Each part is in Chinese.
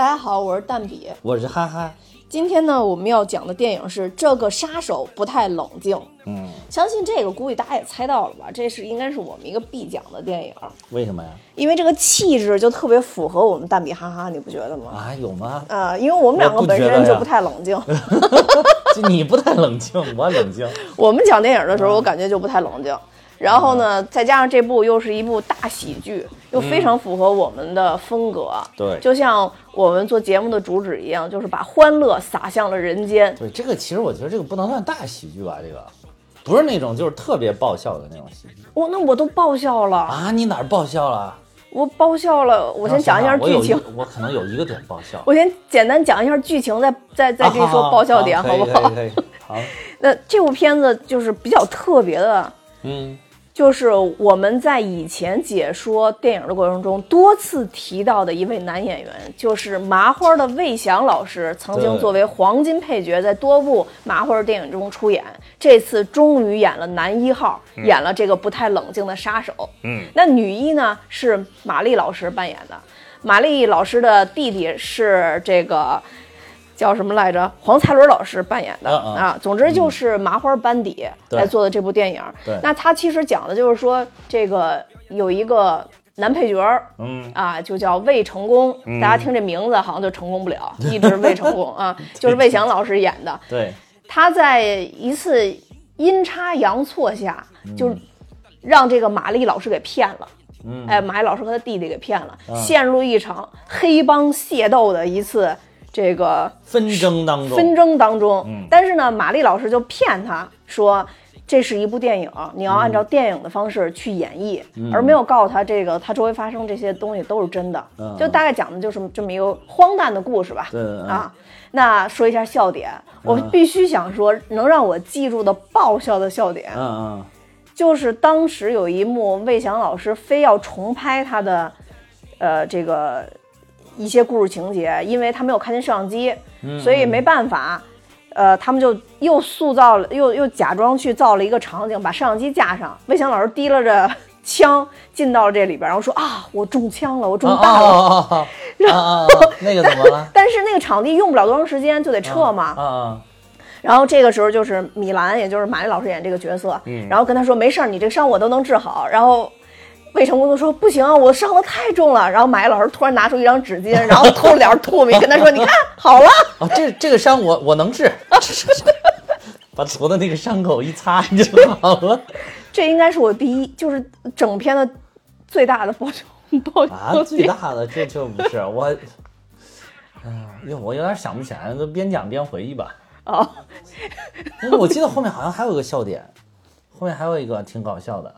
大家好，我是蛋比。我是哈哈，今天呢，我们要讲的电影是《这个杀手不太冷静》。嗯，相信这个估计大家也猜到了吧？这是应该是我们一个必讲的电影，为什么呀？因为这个气质就特别符合我们蛋比哈哈，你不觉得吗？啊，有吗？啊、因为我们两个本身就不太冷静，就 你不太冷静，我冷静。我们讲电影的时候，我感觉就不太冷静。然后呢，再加上这部又是一部大喜剧，又非常符合我们的风格。对就像我们做节目的主旨一样，就是把欢乐洒向了人间。对，这个其实我觉得这个不能算大喜剧吧，这个不是那种就是特别爆笑的那种喜剧我、那我都爆笑了，啊。你哪儿爆笑了？我爆笑了。我先讲一下剧情，我可能有一个点爆笑。我先简单讲一下剧情，再再再跟你说爆笑点，好不好？好，那这部片子就是比较特别的，嗯，就是我们在以前解说电影的过程中多次提到的一位男演员，就是麻花的魏翔老师，曾经作为黄金配角在多部麻花电影中出演，这次终于演了男一号，演了这个不太冷静的杀手。嗯，那女一呢是马丽老师扮演的，马丽老师的弟弟是这个。叫什么来着？黄才伦老师扮演的、啊，总之就是麻花班底对来做的这部电影。对那他其实讲的就是说，这个有一个男配角儿嗯啊，就叫魏成功。大家听这名字好像就成功不了，一直魏成功啊，就是魏翔老师演的。对，他在一次阴差阳错下，就让这个马丽老师给骗了。嗯哎，马丽老师和他弟弟给骗了，陷入一场黑帮械斗的一次这个纷争当中，纷争当中。嗯但是呢，玛丽老师就骗他说。这是一部电影，你要按照电影的方式去演绎，而没有告诉他这个他周围发生这些东西都是真的。嗯就大概讲的就是这么一个荒诞的故事吧。啊，那说一下笑点，我嗯必须想说能让我记住的爆笑的笑点，嗯嗯，就是当时有一幕魏翔老师非要重拍他的，呃，这个一些故事情节，因为他没有看见摄像机，所以没办法，呃，他们就又塑造了，又又假装去造了一个场景，把摄像机架上，魏翔老师提拉着枪进到了这里边，然后说啊，我中枪了，我中弹了。哦哦哦哦哦哦，那个怎么了？但是那个场地用不了多长时间就得撤嘛，啊啊，然后这个时候就是米兰，也就是马丽老师演这个角色，然后跟他说没事儿，你这个伤我都能治好。然后魏成功就说不行，我伤的太重了。然后马丽老师突然拿出一张纸巾，然后偷了点唾沫，跟他说你看好了。啊，这这个伤我我能治，把头的那个伤口一擦就好了。这应该是我第一，就是整篇的最大的爆笑爆啊，最大的这就不是我，哎呀，哟，我有点想不起来，都边讲边回忆吧。哦，我记得后面好像还有一个笑点，后面还有一个挺搞笑的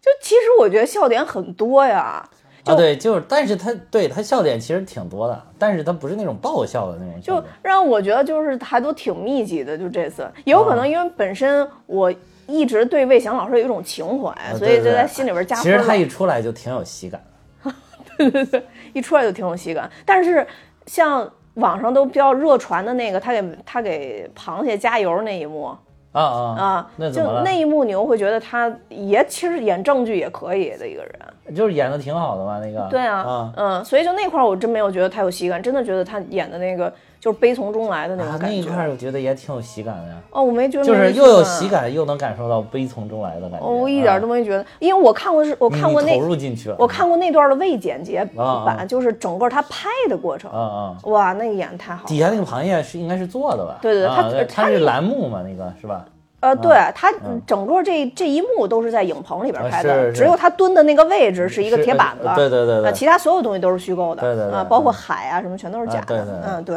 就其实我觉得笑点很多呀，啊，对，就是，但是他对他笑点其实挺多的，但是他不是那种爆笑的那种就。让我觉得就是还都挺密集的。就这次，也有可能因为本身我一直对魏翔老师有一种情怀，啊所以就在心里边加其。实他一出来就挺有喜感 对对对。一出来就挺有喜感。但是像网上都比较热传的那个，他给他给螃蟹加油那一幕啊啊啊，就那怎么了？那一幕，你又会觉得他也其实演正剧也可以的一个人。就是演的挺好的嘛，那个。对啊，啊嗯，所以就那块儿我真没有觉得他有喜感，真的觉得他演的那个就是悲从中来的那啊种，感觉。那一块儿我觉得也挺有喜感的呀，哦，我没觉得就是又有喜喜。感，又能感受到悲从中来的感觉。哦，我一点都啊没觉得，因为我看过是，我看过那投入进去了。我看过那段的未剪辑版，就是整个他拍的过程啊，啊，哇，那个演的太好了。底下那个螃蟹是应该是做的吧？对对对啊它它它是栏目嘛，那个是吧？呃，对他整个这这一幕都是在影棚里边啊拍的，只有他蹲的那个位置是一个铁板子，对对对其他所有东西都是虚构的，对对对啊，包括海啊什么全都是假的，嗯对，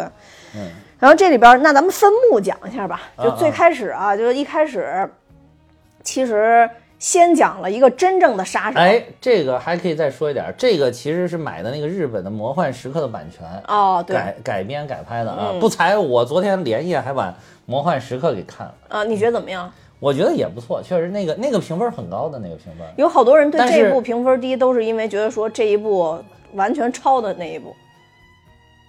嗯，然后这里边那咱们分幕讲一下吧，就啊最开始啊，就是一开始，其实先讲了一个真正的杀手，哎，这个还可以再说一点，这个其实是买的那个日本的《魔幻时刻》的版权，哦，对，改改编改拍的啊。嗯不才我昨天连夜还把《魔幻时刻》给看了，啊，你觉得怎么样？我觉得也不错，确实那个那个评分很高的那个评分。有好多人对这一部评分低，都是因为觉得说这一部完全抄的那一部，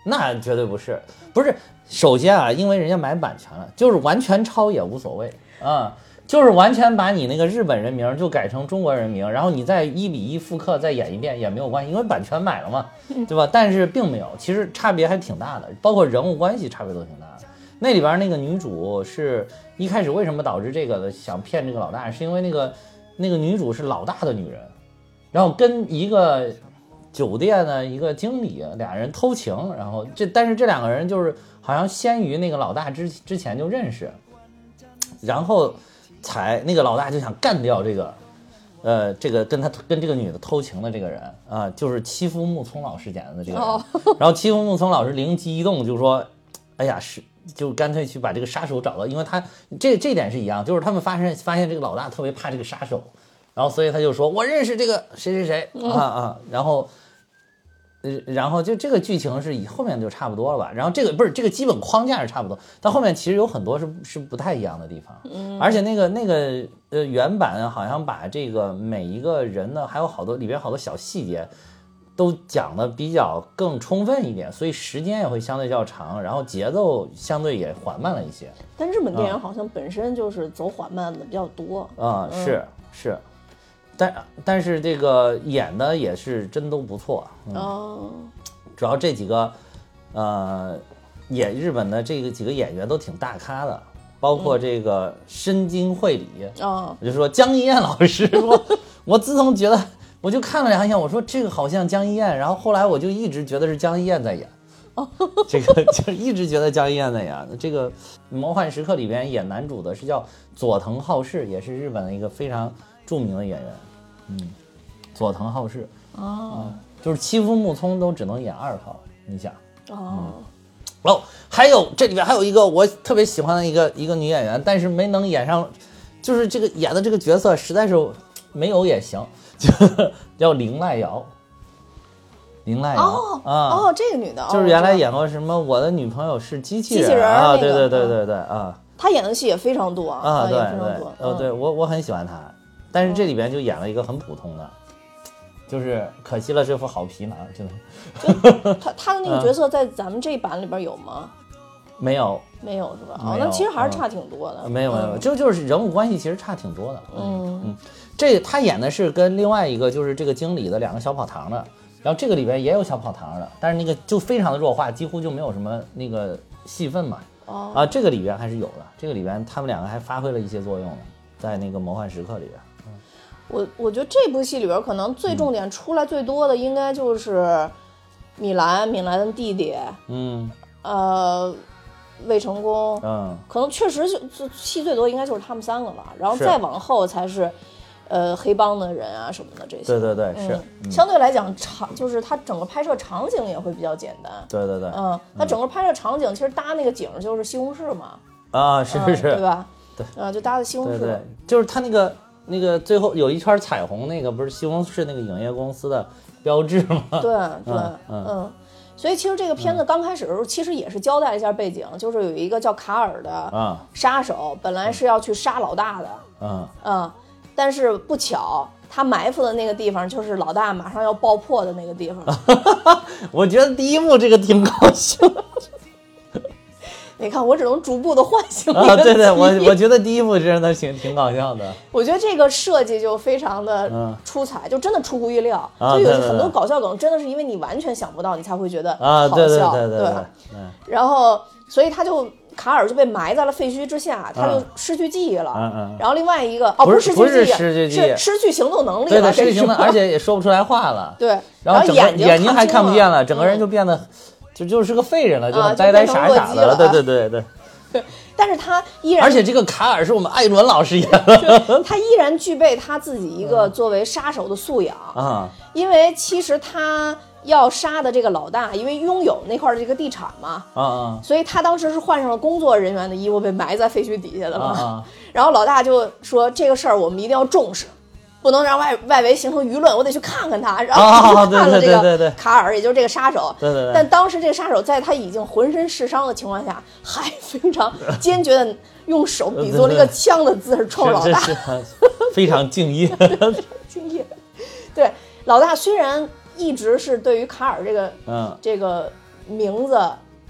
那绝对不是，不是。首先啊，因为人家买版权了，就是完全抄也无所谓啊。就是完全把你那个日本人名就改成中国人名，然后你再一比一复刻再演一遍也没有关系，因为版权买了嘛，对吧？但是并没有，其实差别还挺大的，包括人物关系差别都挺大的。那里边那个女主是一开始为什么导致这个的想骗这个老大，是因为那个那个女主是老大的女人，然后跟一个酒店的一个经理俩人偷情，然后这但是这两个人就是好像先于那个老大之之前就认识，然后才那个老大就想干掉这个。呃，这个跟他跟这个女的偷情的这个人啊，就是欺负木聪老师演的这个人。然后欺负木聪老师灵机一动，就说：“哎呀，是就干脆去把这个杀手找到，因为他这这点是一样，就是他们发现发现这个老大特别怕这个杀手，然后所以他就说我认识这个谁谁谁啊啊，然后呃然后就这个剧情是以后面就差不多了吧，然后这个不是这个基本框架是差不多，但后面其实有很多是是不太一样的地方，而且那个那个呃原版好像把这个每一个人呢，还有好多里边好多小细节。都讲的比较更充分一点，所以时间也会相对较长，然后节奏相对也缓慢了一些。但日本电影好像本身就是走缓慢的比较多。啊，是是，但但是这个演的也是真都不错。哦，主要这几个，呃，演日本的这个几个演员都挺大咖的，包括这个深津绘里，哦，我就说江一燕老师，我我自从觉得。我就看了两眼，我说这个好像江一燕，然后后来我就一直觉得是江一燕在演，这个 就一直觉得江一燕在演。这个《魔幻时刻》里边演男主的是叫佐藤浩市，也是日本的一个非常著名的演员。嗯，佐藤浩市。哦，就是欺负木聪都只能演二号，你想哦。哦，还有这里边还有一个我特别喜欢的一个一个女演员，但是没能演上，就是这个演的这个角色实在是没有也行。就叫林濑遥，林濑遥哦哦，这个女的就是原来演过什么《我的女朋友是机器人》啊，对对对对对啊，她演的戏也非常多啊，对对，哦，对我我很喜欢她，但是这里边就演了一个很普通的，就是可惜了这副好皮囊，真的。他 他的那个角色在咱们这版里边有吗？没有，没有是吧？哦，那其实还是差挺多的。没有没有，就就是人物关系其实差挺多的。嗯嗯。这他演的是跟另外一个就是这个经理的两个小跑堂的，然后这个里边也有小跑堂的，但是那个就非常的弱化，几乎就没有什么那个戏份嘛。哦啊，这个里边还是有的，这个里边他们两个还发挥了一些作用，在那个魔幻时刻里边。嗯，我我觉得这部戏里边可能最重点出来最多的应该就是米兰，米兰的弟弟。嗯。呃，魏成功。嗯。可能确实就戏最多应该就是他们三个了，然后再往后才是。呃，黑帮的人啊什么的这些，对对对，是相对来讲场，就是它整个拍摄场景也会比较简单。对对对，嗯，它整个拍摄场景其实搭那个景就是西红柿嘛。啊，是是，对吧？对，啊，就搭的西红柿。对对，就是它那个那个最后有一圈彩虹，那个不是西红柿那个影业公司的标志吗？对对，嗯。所以其实这个片子刚开始的时候，其实也是交代了一下背景，就是有一个叫卡尔的杀手，本来是要去杀老大的。嗯嗯。但是不巧，他埋伏的那个地方就是老大马上要爆破的那个地方。我觉得第一幕这个挺搞笑。你看，我只能逐步的唤醒啊！对对，我我觉得第一部真的挺挺搞笑的。我觉得这个设计就非常的出彩，就真的出乎意料。就有很多搞笑梗，真的是因为你完全想不到，你才会觉得好笑。对对对对对。然后，所以他就。卡尔就被埋在了废墟之下，他就失去记忆了。嗯嗯。然后另外一个哦，不是失去记忆，是失去行动能力了。对对，失去行动，而且也说不出来话了。对。然后眼睛眼睛还看不见了，整个人就变得就就是个废人了，就呆呆傻傻的。对对对对。对。但是他依然。而且这个卡尔是我们艾伦老师演的。他依然具备他自己一个作为杀手的素养啊，因为其实他。要杀的这个老大，因为拥有那块的这个地产嘛，啊啊，所以他当时是换上了工作人员的衣服，被埋在废墟底下的嘛。啊，然后老大就说这个事儿我们一定要重视，不能让外外围形成舆论，我得去看看他。然后 看了这个卡尔，也就是这个杀手。对对对。但当时这个杀手在他已经浑身是伤的情况下，还非常坚决的用手比作了一个枪的姿势冲老大，非常敬业，敬业。对，老大虽然。一直是对于卡尔这个，嗯，这个名字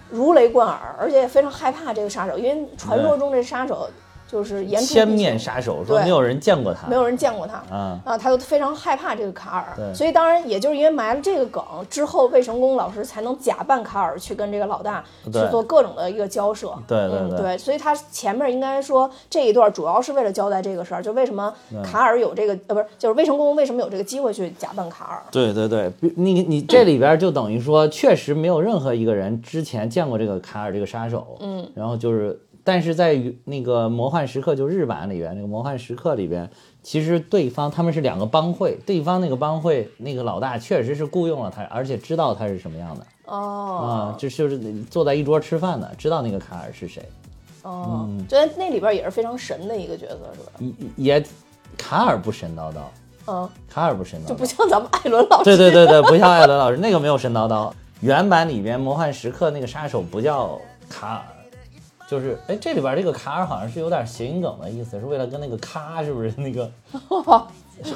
如雷贯耳，而且也非常害怕这个杀手，因为传说中这杀手就是言出千面杀手，说对。没有人见过他。没有人见过他。啊，啊，他就非常害怕这个卡尔。对，所以当然也就是因为埋了这个梗之后，魏成功老师才能假扮卡尔去跟这个老大去做各种的一个交涉。对对对嗯对，所以他前面应该说这一段主要是为了交代这个事儿，就为什么卡尔有这个呃不是，就是魏成功为什么有这个机会去假扮卡尔。对对对，你你这里边就等于说，确实没有任何一个人之前见过这个卡尔这个杀手，嗯，然后就是，但是在于那个魔幻时刻就日版里边，那个魔幻时刻里边，其实对方他们是两个帮会，对方那个帮会那个老大确实是雇佣了他，而且知道他是什么样的。哦。啊，这就是坐在一桌吃饭的，知道那个卡尔是谁，哦，嗯。觉得那里边也是非常神的一个角色，是吧？也也卡尔不神叨叨，嗯，卡尔不神叨叨，就不像咱们艾伦老师。对对对对，不像艾伦老师那个没有神叨叨。原版里边魔幻时刻那个杀手不叫卡尔，就是哎这里边这个卡尔好像是有点谐音梗的意思，是为了跟那个咔是不是那个？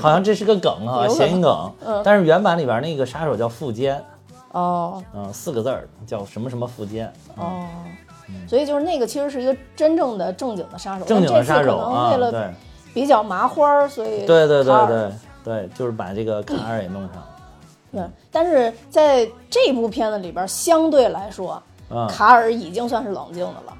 好像这是个梗啊，谐音梗。但是原版里边那个杀手叫富坚，哦嗯，四个字儿叫什么什么富坚，哦，所以就是那个其实是一个真正的正经的杀手，正经的杀手啊，为了对比较麻花儿，所以对对对对对，就是把这个卡尔也弄上。对，但是在这部片子里边，相对来说，嗯卡尔已经算是冷静的了，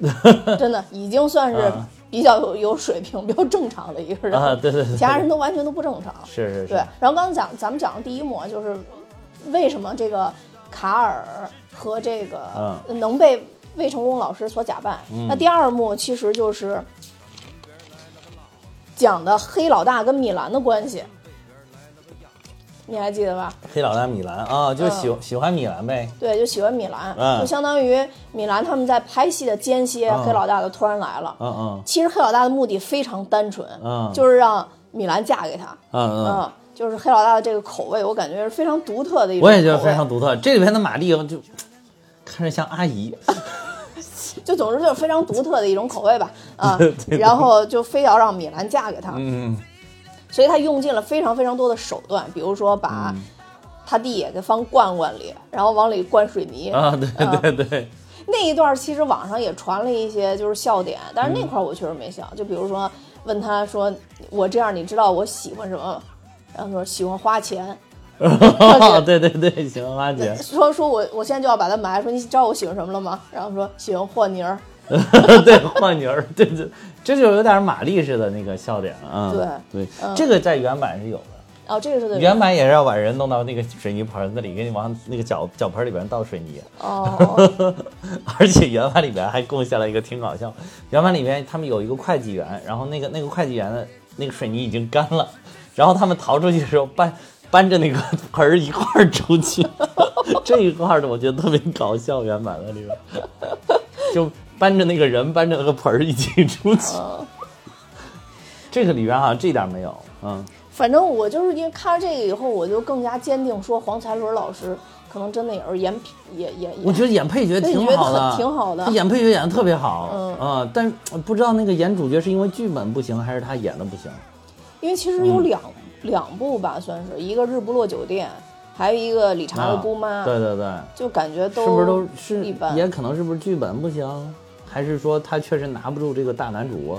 真的已经算是啊。比较有有水平、比较正常的一个人，啊，对对对，其他人都完全都不正常。是是是，对，然后刚才讲咱们讲的第一幕啊就是为什么这个卡尔和这个嗯能被魏成功老师所假扮。那第二幕其实就是讲的黑老大跟米兰的关系，你还记得吧？黑老大米兰啊，就喜嗯喜欢米兰呗，对，就喜欢米兰，嗯就相当于米兰他们在拍戏的间歇，嗯黑老大就突然来了。嗯嗯其实黑老大的目的非常单纯，嗯就是让米兰嫁给他。嗯嗯。嗯，就是黑老大的这个口味，我感觉是非常独特的一种我也觉得非常独特。这里边的玛丽就看着像阿姨，就总之就是非常独特的一种口味吧，啊，然后就非要让米兰嫁给他，嗯，所以他用尽了非常非常多的手段，比如说把嗯他弟也给放罐罐里，然后往里灌水泥。啊，对对对，那一段其实网上也传了一些就是笑点，但是那嗯块儿我确实没笑。就比如说问他说：“我这样你知道我喜欢什么吗？”然后说喜欢花钱，对对对，喜欢花钱，说说我我现在就要把它埋，说你知道我喜欢什么了吗？然后说喜欢和泥儿，对换女儿，对对，这就有点玛丽式的那个笑点啊。对对，这个在原版是有的。哦，这个是对原版也是要把人弄到那个水泥盆子里，给你往那个脚脚盆里边倒水泥，哦，而且原版里边还贡献了一个挺搞笑。原版里面他们有一个会计员，然后那个那个会计员的那个水泥已经干了，然后他们逃出去的时候搬搬着那个盆儿一块儿出去，这一块儿的我觉得特别搞笑。原版的里边就搬着那个人搬着那个盆儿一起出去，这个里边好像这点没有，嗯。反正我就是因为看了这个以后，我就更加坚定说黄才伦老师可能真的也是演也也也，我觉得演配角挺好的，挺好的。他演配角演的特别好，嗯。啊，但是不知道那个演主角是因为剧本不行，还是他演的不行。因为其实有两、两部吧，算是一个日不落酒店，还有一个理查的姑妈，啊对对对，就感觉都是不是都是一般。也可能是不是剧本不行，还是说他确实拿不住这个大男主？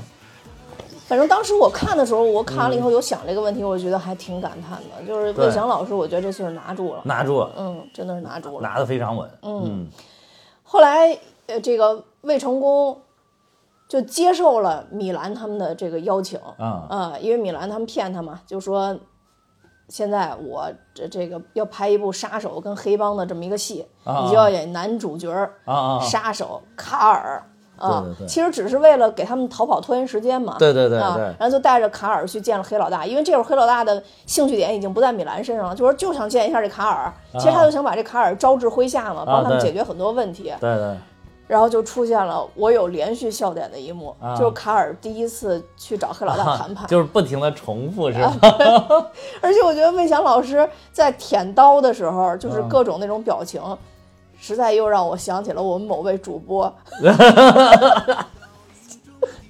反正当时我看的时候，我看完了以后有想这个问题，我觉得还挺感叹的。就是魏翔老师，我觉得这次是拿住了，拿住了，嗯，真的是拿住了。拿的非常稳。嗯后来，呃，这个魏成功就接受了米兰他们的这个邀请啊啊、因为米兰他们骗他嘛，就说现在我这这个要拍一部杀手跟黑帮的这么一个戏，啊你就要演男主角啊！杀手卡尔。啊其实只是为了给他们逃跑拖延时间嘛。对对对啊然后就带着卡尔去见了黑老大，因为这会儿黑老大的兴趣点已经不在米兰身上了，就说就想见一下这卡尔。其实他就想把这卡尔招至麾下嘛，帮他们解决很多问题。对对，然后就出现了我有连续笑点的一幕，啊就是卡尔第一次去找黑老大谈判，就是不停的重复是吧？而且我觉得魏翔老师在舔刀的时候，就是啊各种那种表情，实在又让我想起了我们某位主播。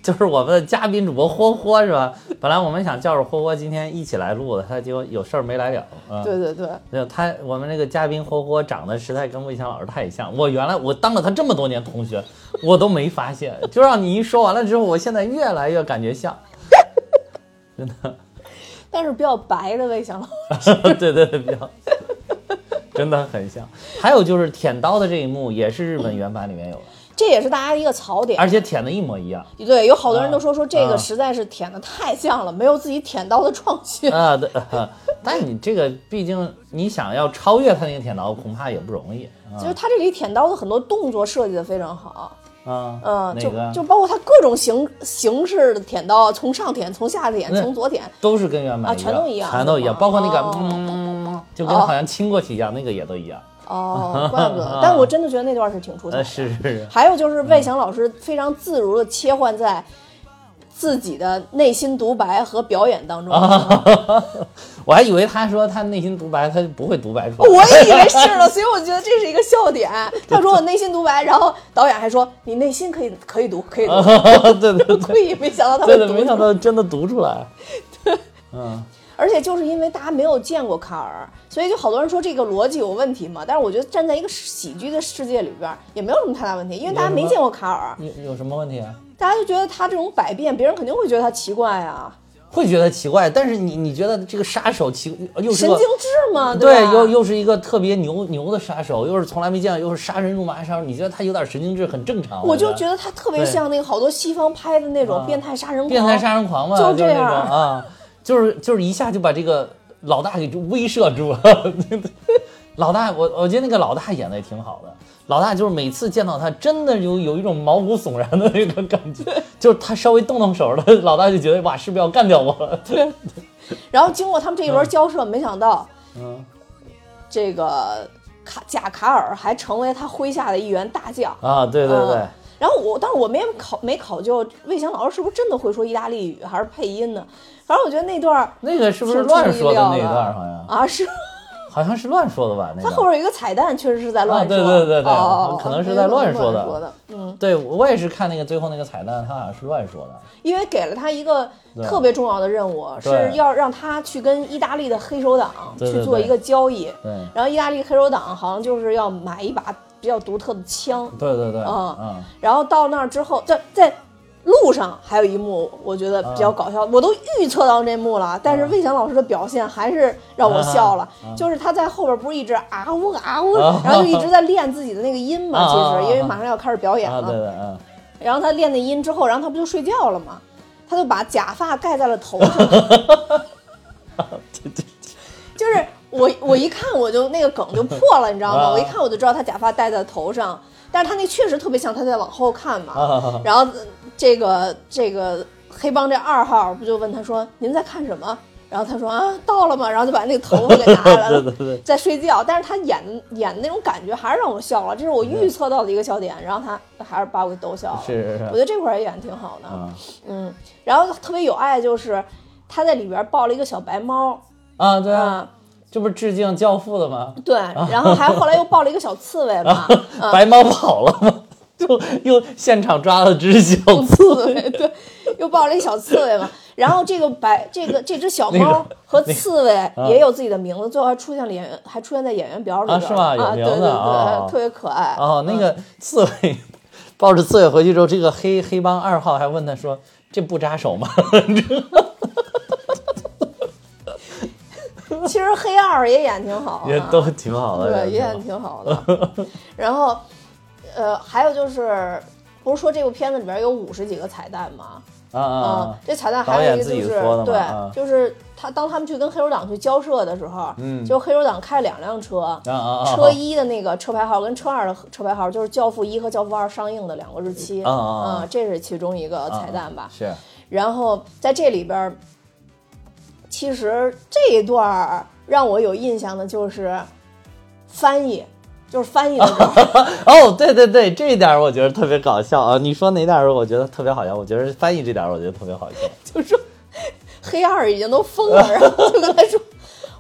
就是我们的嘉宾主播霍霍是吧？本来我们想叫着霍霍今天一起来录的，他结果有事儿没来了。啊，对对对，没有他，我们那个嘉宾霍霍长得实在跟魏翔老师太像。我原来我当了他这么多年同学，我都没发现，就让你一说完了之后，我现在越来越感觉像，真的，但是比较白的魏翔老师，对对对，比较，真的很像。还有就是舔刀的这一幕，也是日本原版里面有的，这也是大家的一个槽点。而且舔的一模一样对，有好多人都说说这个啊实在是舔的太像了，没有自己舔刀的创新。啊。对，但你这个毕竟你想要超越他那个舔刀，恐怕也不容易啊就是他这里舔刀的很多动作设计的非常好，啊。嗯，就就包括他各种形形式的舔刀，从上舔，从下舔，从左舔，都是跟原版啊全都一样全都一样，包括那个就跟哦好像亲过去一样，那个也都一样。哦，怪不得。但我真的觉得那段是挺出彩呃，的。是是是，还有就是魏翔老师非常自如的切换在自己的内心独白和表演当中。我还以为他说他内心独白，他就不会独白出来。我也以为是了，所以我觉得这是一个笑点。他说我内心独白，然后导演还说你内心可以可以读可以读，对对对故意没想到他会对对，读没想。到真的读出来。嗯，而且就是因为大家没有见过卡尔，所以就好多人说这个逻辑有问题嘛。但是我觉得站在一个喜剧的世界里边，也没有什么太大问题，因为大家没见过卡尔，有 有什么问题啊？大家就觉得他这种百变，别人肯定会觉得他奇怪啊，会觉得奇怪，但是你你觉得这个杀手奇又是神经质吗，对，吧？又又是一个特别牛牛的杀手，又是从来没见过，又是杀人如麻杀手，你觉得他有点神经质，很正常。我就觉觉得他特别像那个好多西方拍的那种啊变态杀人狂，变态杀人狂嘛，就这是那种样 啊，就是就是一下就把这个老大给威慑住了。老大，我我觉得那个老大演的也挺好的。老大就是每次见到他，真的有有一种毛骨悚然的那种感觉，就是他稍微动动手了，老大就觉得哇，是不是要干掉我了？对然后经过他们这一轮交涉，没想到嗯这个卡贾卡尔还成为他麾下的一员大将。啊，对对对嗯，然后我，但是我没考没考究魏翔老师是不是真的会说意大利语，还是配音呢？反正我觉得那段儿那个是不是乱说的那一段？好像？啊，是。好像是乱说的吧？那个他后边有一个彩蛋，确实是在乱说，啊对对对对哦，可能是在乱说的。说的，嗯，对我也是看那个最后那个彩蛋，他好像是乱说的。因为给了他一个特别重要的任务，是要让他去跟意大利的黑手党去做一个交易，对。然后意大利黑手党好像就是要买一把比较独特的枪，对对对，嗯。嗯，然后到那儿之后，在在路上还有一幕，我觉得比较搞笑，我都预测到那幕了，但是魏翔老师的表现还是让我笑了。就是他在后边不是一直啊呜啊呜，啊。然后就一直在练自己的那个音嘛，啊其啊。啊实因为马上要开始表演了，对了。对，嗯，然后他练那音之后，然后他不就睡觉了吗？他就把假发盖在了头上。就是我我一看我就那个梗就破了，你知道吗？啊我一看我就知道他假发戴在头上，但是他那确实特别像他在往后看嘛。啊然后呃这个这个黑帮这二号不就问他说您在看什么？然后他说啊到了吗？然后就把那个头发给拿来 了，对对对在睡觉。但是他演演的那种感觉还是让我笑了，这是我预测到的一个笑点。然后他还是把我给逗笑了。是是是，我觉得这块儿也演得挺好的。嗯嗯，然后特别有爱就是他在里边抱了一个小白猫，啊，对这不是致敬教父的吗？对，然后还后来又抱了一个小刺猬嘛，嗯白猫跑了嘛？就又现场抓了只小刺刺猬，对，又抱了一小刺猬嘛。然后这个白这个这只小猫和刺猬也有自己的名字，最后还出现了演员，还出现在演员表里是吗有啊，对对对，哦特别可爱。哦，那个刺猬抱着刺猬回去之后，这个黑黑帮二号还问他说：“这不扎手吗 其实黑二也演挺好？”的，也都挺好的，对，也也演挺好的。然后，呃，还有就是，不是说这部片子里边有五十几个彩蛋吗？啊啊嗯啊，，这彩蛋还有一个就是对啊，就是他当他们去跟黑手党去交涉的时候，嗯就黑手党开两辆车，啊啊啊！车一的那个车牌号跟车二的车牌号就是《教父一》和《教父二》上映的两个日期，啊这是其中一个彩蛋吧。是然后在这里边儿，其实这一段儿让我有印象的就是翻译，就是翻译的时候，哦，对对对，这一点我觉得特别搞笑啊！你说哪点儿我觉得特别好笑？我觉得翻译这点儿我觉得特别好笑。就说黑二已经都疯了，然后就跟他说：“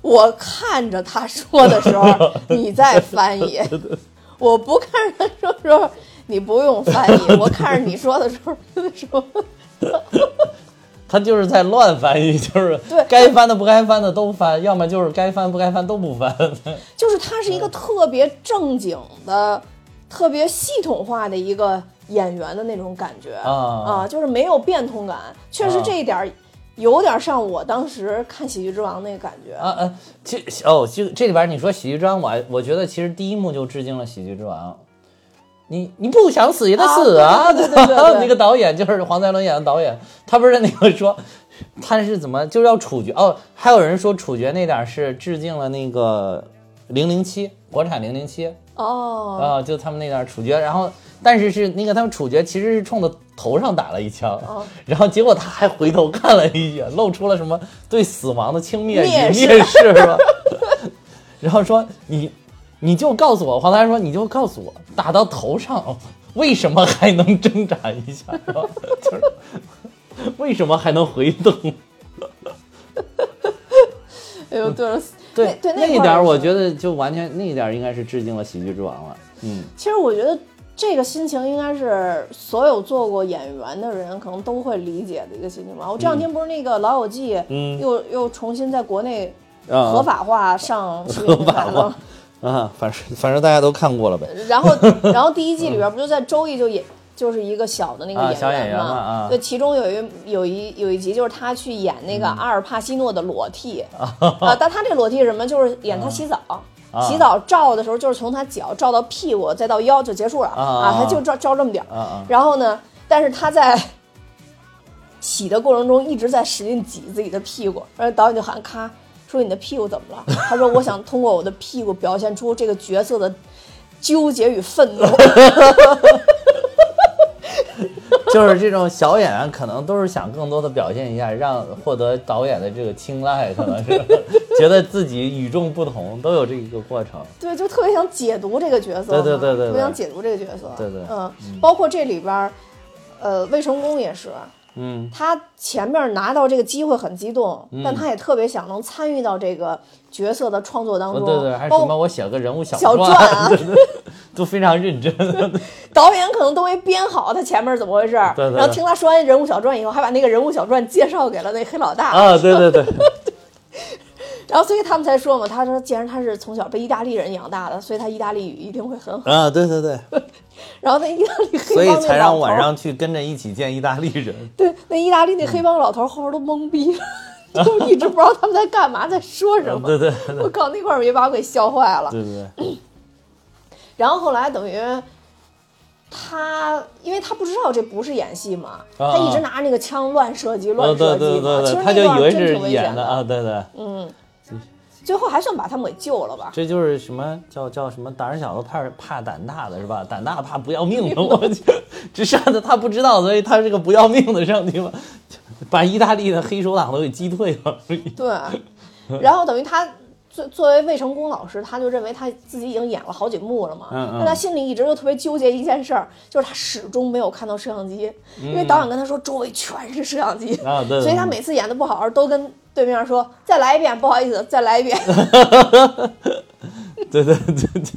我看着他说的时候，你再翻译；我不看着他说的时候，你不用翻译；我看着你说的时候，说他就是在乱翻译，就是对该翻的不该翻的都翻，要么就是该翻不该翻都不翻。就是他是一个特别正经的、特别系统化的一个演员的那种感觉啊啊，就是没有变通感，确实啊这一点儿有点像我当时看《喜剧之王》那个感觉。啊啊，其哦，就这里边你说喜剧之王，我我觉得其实第一幕就致敬了喜剧之王。你你不想死也得死啊！对对对 那个导演就是黄才伦演的导演，他不是那个说他是怎么就是要处决哦？还有人说处决那点儿是致敬了那个零零七国产零零七哦，啊，就他们那点儿处决，然后但是是那个他们处决其实是冲着头上打了一枪，哦然后结果他还回头看了一眼，露出了什么对死亡的轻蔑与蔑视蔑视是吧？然后说你你就告诉我，黄台说你就告诉我，打到头上为什么还能挣扎一下？就是为什么还能回动？哎呦，对了，对对那一点我觉得就完全那一点应该是致敬了《喜剧之王》了。嗯，其实我觉得这个心情应该是所有做过演员的人可能都会理解的一个心情吧。我这两天不是那个《老友记》嗯又又重新在国内啊合法化上合法吗？啊，反正反正大家都看过了呗。然后 然后第一季里边不就在周易就演。就是一个小的那个演员嘛，嘛啊对，其中有一有一有一集就是他去演那个阿尔帕西诺的裸替，啊，但他这裸替是什么？就是演他洗澡，啊洗澡照的时候就是从他脚照到屁股，再到腰就结束了啊啊他就照照这么点儿。然后呢，但是他在洗的过程中一直在使劲挤自己的屁股，然后导演就喊咔，说你的屁股怎么了？他说我想通过我的屁股表现出这个角色的纠结与愤怒。就是这种小演员，可能都是想更多的表现一下，让获得导演的这个青睐，可能是 觉得自己与众不同，都有这一个过程。对，就特别想解读这个角色，对对对对对特别想解读这个角色。对对嗯，包括这里边儿，呃，魏成功也是，嗯他前面拿到这个机会很激动，嗯但他也特别想能参与到这个角色的创作当中。哦对对，还是包什么我写了个人物小小传，啊都非常认真。导演可能都没编好他前面是怎么回事，对对对然后听他说完人物小传以后，还把那个人物小传介绍给了那黑老大，啊，对对对，然后所以他们才说嘛，他说既然他是从小被意大利人养大的，所以他意大利语一定会很好。啊，对对对，然后那意大利黑帮所以帮才让晚上去跟着一起见意大利人。对那意大利那黑帮老头后边都懵逼了，就一直不知道他们在干嘛，在说什么。对对对我靠，那块儿也把我给笑坏了。对对对，然后后来等于他，因为他不知道这不是演戏嘛，啊他一直拿着那个枪乱射击、乱射击对嘛。对对，其实他那段真就以为是挺危险演的啊，对对。嗯，最后还算把他们给救了吧？这就是什么叫叫什么胆小的怕怕胆大的是吧？胆大怕不要命的，我就，这上次他不知道，所以他是个不要命的上去嘛，把意大利的黑手党都给击退了。对，然后等于他作作为魏成功老师，他就认为他自己已经演了好几幕了嘛，但他心里一直就特别纠结一件事儿，就是他始终没有看到摄像机，因为导演跟他说周围全是摄像机，所以他每次演的不好，都跟对面说再来一遍，不好意思，再来一遍。对对对对，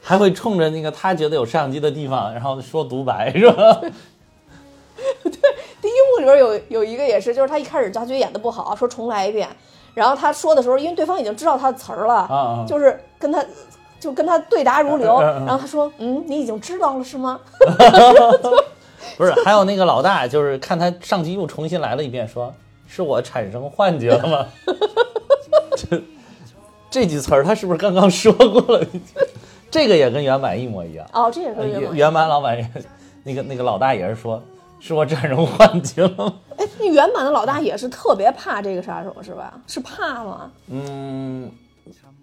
还会冲着那个他觉得有摄像机的地方，然后说独白是吧？对第一幕里边有有一个也是，就是他一开始他觉得演的不好，说重来一遍，然后他说的时候，因为对方已经知道他的词儿了，啊啊就是跟他就跟他对答如流，然后他说，嗯，你已经知道了是吗？不是，还有那个老大，就是看他上集又重新来了一遍，说是我产生幻觉了吗？这这句词儿他是不是刚刚说过了？这个也跟原版一模一样。哦，这也是原版。原原版老板也那个那个老大也是说，是我产生幻觉了吗？哎，那原版的老大也是特别怕这个杀手是吧？是怕吗？嗯，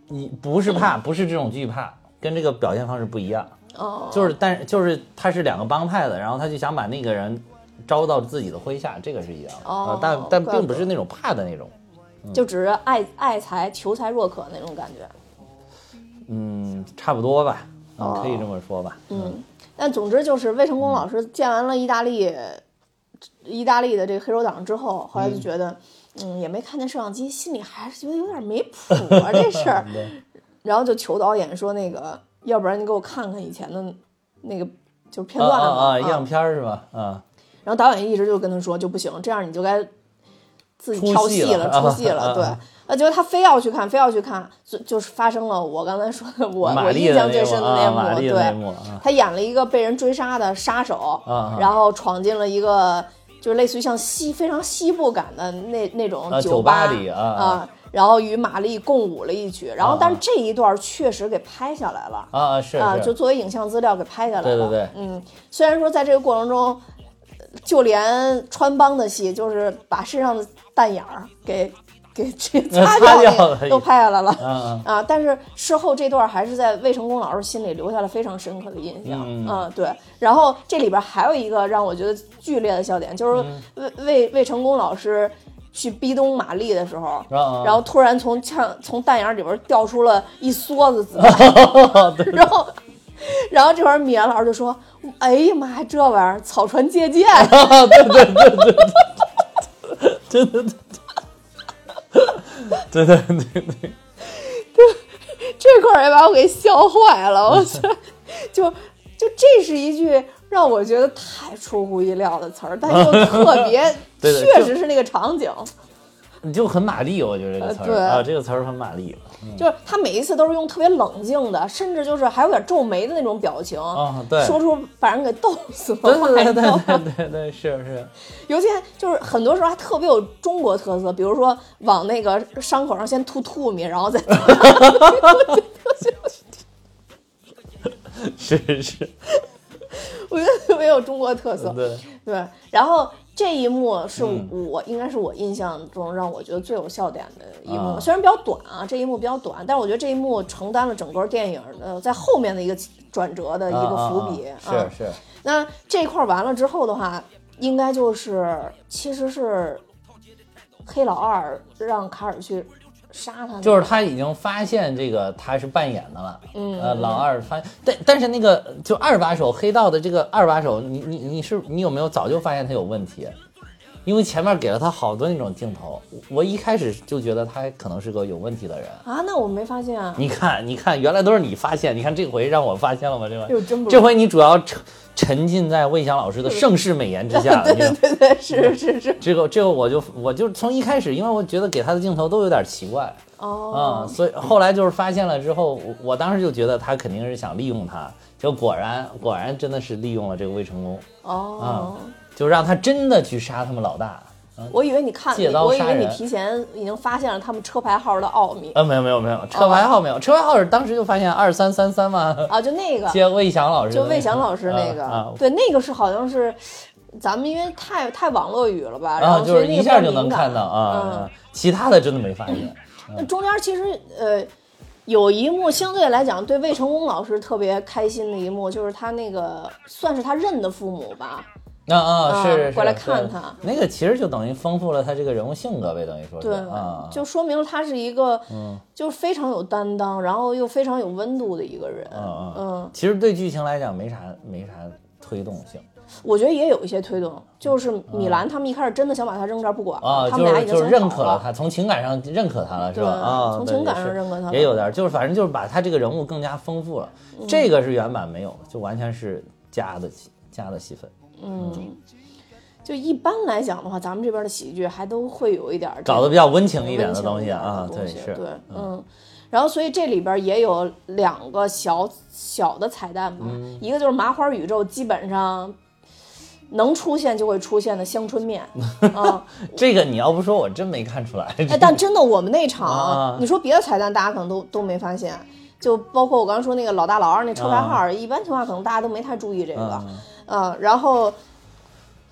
你不是怕，不是这种惧怕，跟这个表现方式不一样。哦，就是，但是就是他是两个帮派的，然后他就想把那个人招到自己的麾下，这个是一样的。哦呃但但并不是那种怕的那种。就只是爱爱财求财若渴那种感觉。嗯，差不多吧，嗯，哦可以这么说吧。嗯，但总之就是魏成功老师见完了意大利，意大利的这个黑手党之后，后来就觉得，嗯，也没看见摄像机，心里还是觉得有点没谱啊这事儿。然后就求导演说，那个，要不然你给我看看以前的那个就是片啊段嘛。啊样片儿是吧？啊，然后导演一直就跟他说，就不行，这样你就该自己挑戏了，出戏了。对啊结果他非要去看，非要去看，就就是发生了我刚才说的我我印象最深的那幕对啊，他演了一个被人追杀的杀手，然后闯进了一个就是类似于像西非常西部感的那那种啊酒吧吧里啊然后与玛丽共舞了一曲，然后啊但是这一段确实给拍下来了。啊啊是啊，就作为影像资料给拍下来了。对对对嗯，虽然说在这个过程中，呃就连穿帮的戏，就是把身上的弹眼儿给给 这擦擦掉都拍下来了。嗯 啊，但是事后这段还是在魏成功老师心里留下了非常深刻的印象。嗯对。然后这里边还有一个让我觉得剧烈的笑点，就是嗯魏魏魏成功老师去逼东玛丽的时候，啊然后突然从枪从弹眼里边掉出了一梭子子弹，然后。然后这会儿米兰老师就说：“哎呀妈呀，这玩意儿草船借箭，啊对对对对对，真的对对对对对，这块儿也把我给笑坏了。我 操，就就这是一句让我觉得太出乎意料的词儿，但又特别，确实是那个场景。你就很玛丽，我觉得这个词儿。啊，这个词儿很玛丽就是他每一次都是用特别冷静的，甚至就是还有点皱眉的那种表情，啊，对，说出把人给逗死了。对对对对对，是是，尤其就是很多时候还特别有中国特色，比如说往那个伤口上先吐吐沫，然后再是 是，我觉得特别有中国特色。对，对，然后这一幕是嗯。我、应该是我印象中让我觉得最有笑点的一幕，啊。虽然比较短啊，这一幕比较短，但是我觉得这一幕承担了整个电影的在后面的一个转折的一个伏笔啊啊啊是是，那这块儿完了之后的话，应该就是其实是黑老二让卡尔去杀他，就是他已经发现这个他是扮演的了，嗯呃，老二发，但但是那个就二把手黑道的这个二把手，你你你是你有没有早就发现他有问题？因为前面给了他好多那种镜头，我一开始就觉得他可能是个有问题的人。啊，那我没发现啊，你看，你看，原来都是你发现，你看这回让我发现了吗？这回，这回你主要沉沉浸在魏翔老师的盛世美颜之下 了。你知道吗对对是是是，这个这个我就我就从一开始，因为我觉得给他的镜头都有点奇怪，哦嗯，，所以后来就是发现了之后，我我当时就觉得他肯定是想利用他，就果然果然真的是利用了这个魏成功，哦。就让他真的去杀他们老大。我以为你看，借刀我以为你提前已经发现了他们车牌号的奥秘。呃，没有没有没有，车牌号没有，车牌号是当时就发现二三三三嘛，啊，就那个，接魏翔老师就魏翔老师那个，对，那个是好像是咱们因为太太网络语了吧，然啊，后就一下就能看到啊，嗯。啊。其他的真的没发现。那中间其实呃有一幕相对来讲对魏成功老师特别开心的一幕，就是他那个算是他认的父母吧，啊啊，是是过来看他那个其实就等于丰富了他这个人物性格呗，等于说是对，啊，就说明了他是一个嗯就是非常有担当，然后又非常有温度的一个人。嗯嗯嗯，其实对剧情来讲没啥没啥推动性我觉得也有一些推动，就是米兰他们一开始真的想把他扔这儿不管了，啊，他们俩已经认可了他，从情感上认可他了是吧？对啊，从情感上认可他了也有点儿，就是反正就是把他这个人物更加丰富了。嗯这个是原版没有，就完全是加的加的戏份，嗯，就一般来讲的话，咱们这边的喜剧还都会有一点儿搞得比较温情一点的东西啊，对是，对，嗯。然后，所以这里边也有两个小小的彩蛋吧，嗯。一个就是麻花宇宙基本上能出现就会出现的香椿面，啊，这个你要不说我真没看出来。哎，但真的我们那场，啊你说别的彩蛋大家可能都都没发现，就包括我刚刚说那个老大老二那车牌号，一般情况下可能大家都没太注意这个，啊嗯，然后。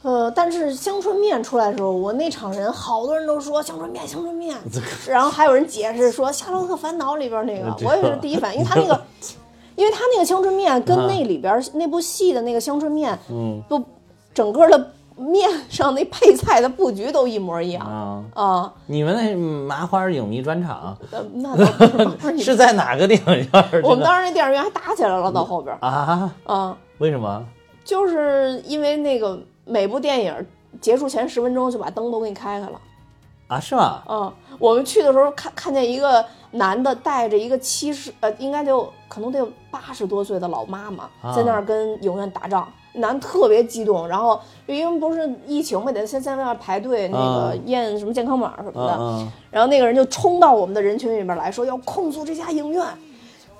呃，但是香椿面出来的时候，我那场人好多人都说香椿面，香椿面，然后还有人解释说《夏洛特烦恼》里边那个，我也是第一反应，因为他那个，因为他那个香椿面跟啊那里边那部戏的那个香椿面，嗯不，整个的面 上那配菜的布局都一模一样啊，啊。你们那麻花影迷专场呃，那倒不是你 是在哪个电影院？我们当时那电影院还打起来了，到后边啊？啊，为什么？就是因为那个每部电影结束前十分钟就把灯都给你开开了。啊，是吗？嗯，我们去的时候看看见一个男的带着一个七十呃，应该得有可能得有八十多岁的老妈妈啊在那儿跟影院打仗，男特别激动，然后因为不是疫情嘛，得先在外面排队那个嗯验什么健康码什么的，嗯然后那个人就冲到我们的人群里面来说要控诉这家影院。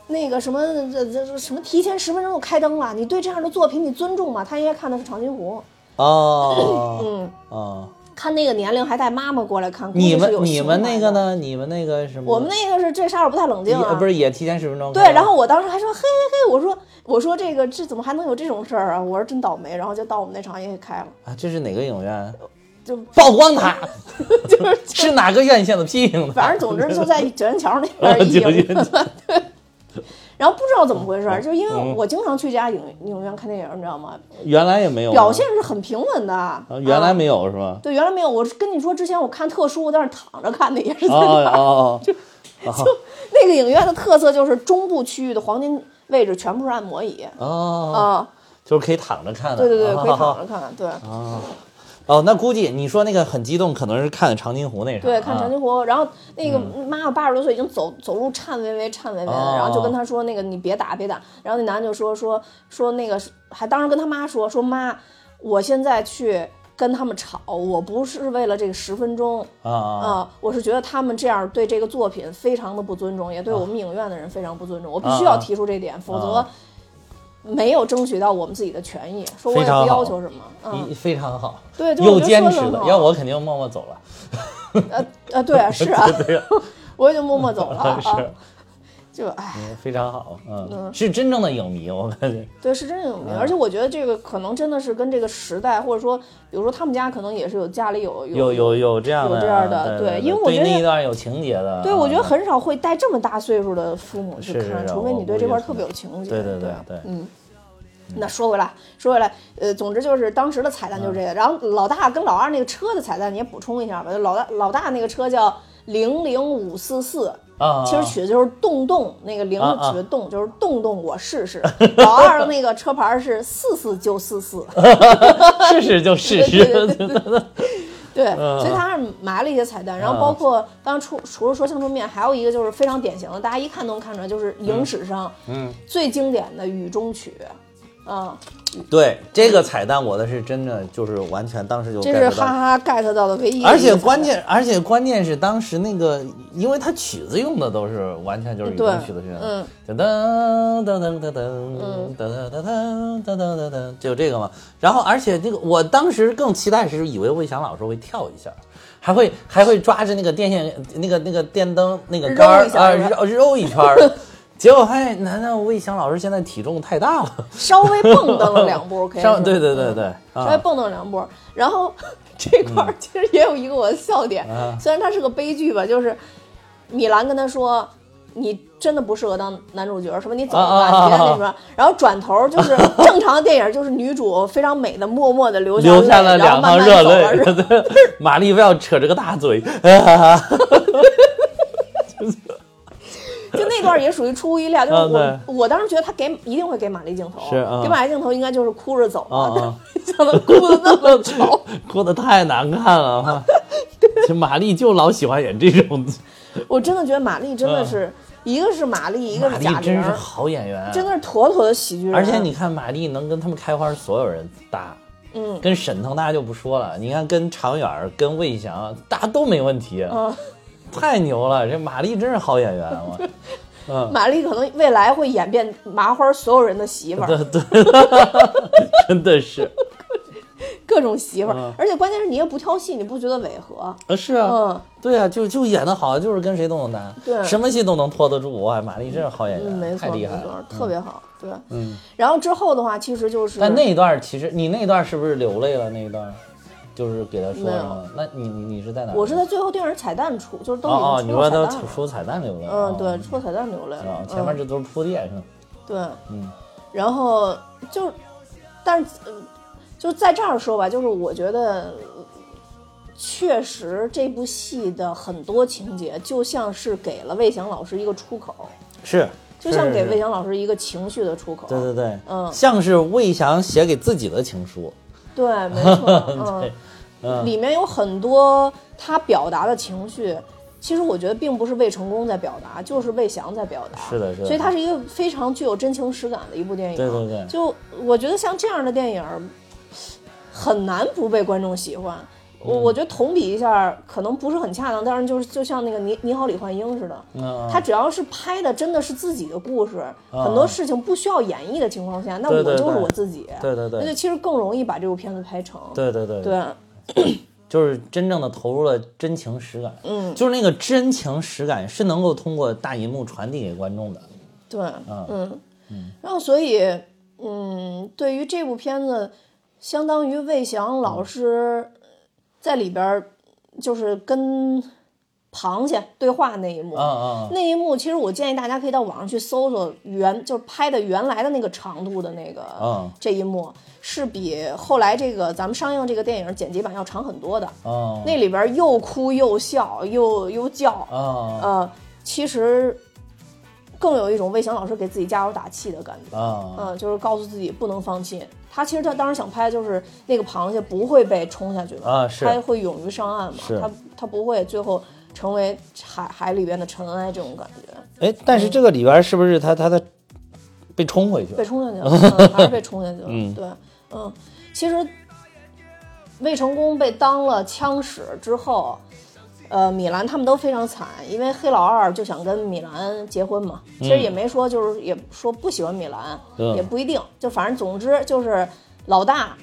那个什么，这这这什么提前十分钟就开灯了？你对这样的作品你尊重吗？他应该看的是长津湖，哦嗯，哦，看那个年龄还带妈妈过来看，估你们你们？那个呢？你们那个什么？我们那个是这杀手不太冷静啊，不是也提前十分钟对，然后我当时还说，嘿嘿嘿，我说我说这个这怎么还能有这种事儿啊？我说真倒霉，然后就到我们那场也给开了，啊，这是哪个影院？就曝光它，就是是哪个院线的批评的？反正总之就在九元桥那边一九影元桥对。然后不知道怎么回事就因为我经常去这家影影院看电影，你知道吗？原来也没有吗表现是很平稳的。啊，原来啊没有是吧？对，原来没有。我跟你说，之前我看特殊，但是躺着看的也是在那儿。哦哦那个影院的特色就是中部区域的黄金位置全部是按摩椅哦，啊，就是可以躺着看的。对对对，可以哦躺着 看，对。哦，那估计你说那个很激动，可能是看的长津湖那场。对，看长啊津湖，然后那个妈妈八十多岁，已经走走路颤巍巍、颤巍巍的，哦然后就跟他说：“那个你别打，别打。”然后那男的就说说说那个，还当时跟他妈说说妈，我现在去跟他们吵，我不是为了这个十分钟啊我是觉得他们这样对这个作品非常的不尊重，也对我们影院的人非常不尊重，我必须要提出这点，否则啊没有争取到我们自己的权益。说我也不要求什么，嗯，一非常好，对，就又坚持的，说得很好。要我肯定默默走了。呃呃，对啊，是啊，我也就默默走了 啊，是，就唉。嗯非常好，嗯，是真正的影迷，我感觉。对，是真有名，嗯而且我觉得这个可能真的是跟这个时代，或者说，比如说他们家可能也是有家里有有有有这样的，有这样的对对因为我觉得对那一段有情节的，对，我觉得嗯很少会带这么大岁数的父母去看，是是是除非你对这块儿特别有情节。对对对对对嗯。那说回来，说回来，呃，总之就是当时的彩蛋就是嗯这个。然后老大跟老二那个车的彩蛋你也补充一下吧。就老大老大那个车叫零零五四四，啊，其实取的就是动动，那个零取的动，就是动动我试试。老二那个车牌是四四就四四，试试就试试，对 所以他是埋了一些彩蛋，然后包括当初除除了说香椿面，还有一个就是非常典型的，大家一看都能看出来，就是影史上嗯，最经典的雨中曲，啊，对这个彩蛋，我的是真的就是完全当时就这 get 到是哈哈 get 到的唯一。而且关键，而且关键是当时那个，因为他曲子用的都是完全就是雨中曲子，嗯，噔噔噔噔噔噔噔噔噔噔噔噔噔，就这个嘛。然后，而且这个我当时更期待是以为魏翔老师会跳一下，还会还会抓着那个电线那个那个电灯那个杆儿啊揉一下是吧揉揉一圈儿。结果发现，难道魏翔老师现在体重太大了？稍微蹦跶了两步，可以说上对对对对，啊稍微蹦跶了两步。然后 这块儿其实也有一个我的笑点，啊虽然它是个悲剧吧，就是米兰跟他说。你真的不适合当男主角，什么你走吧，啊啊啊你别那什么。然后转头就是正常的电影，就是女主非常美的，默默的流流下，了两行热。泪。对，玛 丽非要扯着个大嘴，就那段也属于出乎意料，就是我、啊我当时觉得他给一定会给玛丽镜头，是啊给玛丽镜头应该就是哭着走啊啊嘛，没想到哭的那么 丑。哭的太难看了哈。这玛丽就老喜欢演这种，我真的觉得玛丽真的是、一个是玛丽，一个是贾玲丽真是，好演员，真的是妥妥的喜剧人。而且你看玛丽能跟他们开花，所有人搭。嗯跟沈腾大家就不说了，你看跟常远、跟魏翔，大家都没问题，嗯，太牛了！这玛丽真是好演员，我，嗯，玛丽可能未来会演变麻花所有人的媳妇儿，对 对，真的是，各种媳妇儿，嗯而且关键是你也不挑戏，你不觉得违和？啊是啊，嗯对啊，就就演的好，就是跟谁都能搭，对什么戏都能拖得住。哇，玛丽真是好演员，错没错太厉害了，，特别好，对。嗯。然后之后的话，其实就是但那一段其实你那一段是不是流泪了？那一段，就是给他说什么？那你你你是在哪？我是在最后电影彩蛋出，就是都已哦哦，经你说他出彩蛋流泪？嗯，哦对，出彩蛋流泪啊了，，前面嗯这都是铺垫是吧？对，嗯然后就，但是，呃就在这儿说吧，就是我觉得，呃确实这部戏的很多情节就像是给了魏翔老师一个出口，是，就像给魏翔老师一个情绪的出口。对对对，嗯像是魏翔写给自己的情书。对，没错，嗯里面有很多他表达的情绪，其实我觉得并不是魏成功在表达，就是魏翔在表达。是的，是的。所以它是一个非常具有真情实感的一部电影。对对对。就我觉得像这样的电影，很难不被观众喜欢。我我觉得同比一下可能不是很恰当，但是就是就像那个你你好李焕英似的，他只要是拍的真的是自己的故事，很多事情不需要演绎的情况下，那我就是我自己，对对对，那就其实更容易把这部片子拍成，对对对对，就是真正的投入了真情实感，嗯，就是那个真情实感是能够通过大银幕传递给观众的，对，嗯。嗯，然后所以嗯，对于这部片子，相当于魏翔老师。在里边就是跟螃蟹对话那一幕，那一幕其实我建议大家可以到网上去搜搜原，就是拍的原来的那个长度的那个，这一幕是比后来这个咱们上映这个电影剪辑版要长很多的。那里边又哭又笑又又叫，呃，其实更有一种魏翔老师给自己加油打气的感觉，嗯，就是告诉自己不能放弃。他其实他当时想拍就是那个螃蟹不会被冲下去的啊，是，他会勇于上岸嘛，他他不会最后成为海海里边的尘埃这种感觉。哎，但是这个里边是不是他他的被冲回去了？被冲下去了，还是被冲下去了？嗯，对，嗯，其实魏成功被当了枪使之后。呃，米兰他们都非常惨，因为黑老二就想跟米兰结婚嘛。其实也没说，就是也说不喜欢米兰，也不一定。就反正总之就是老大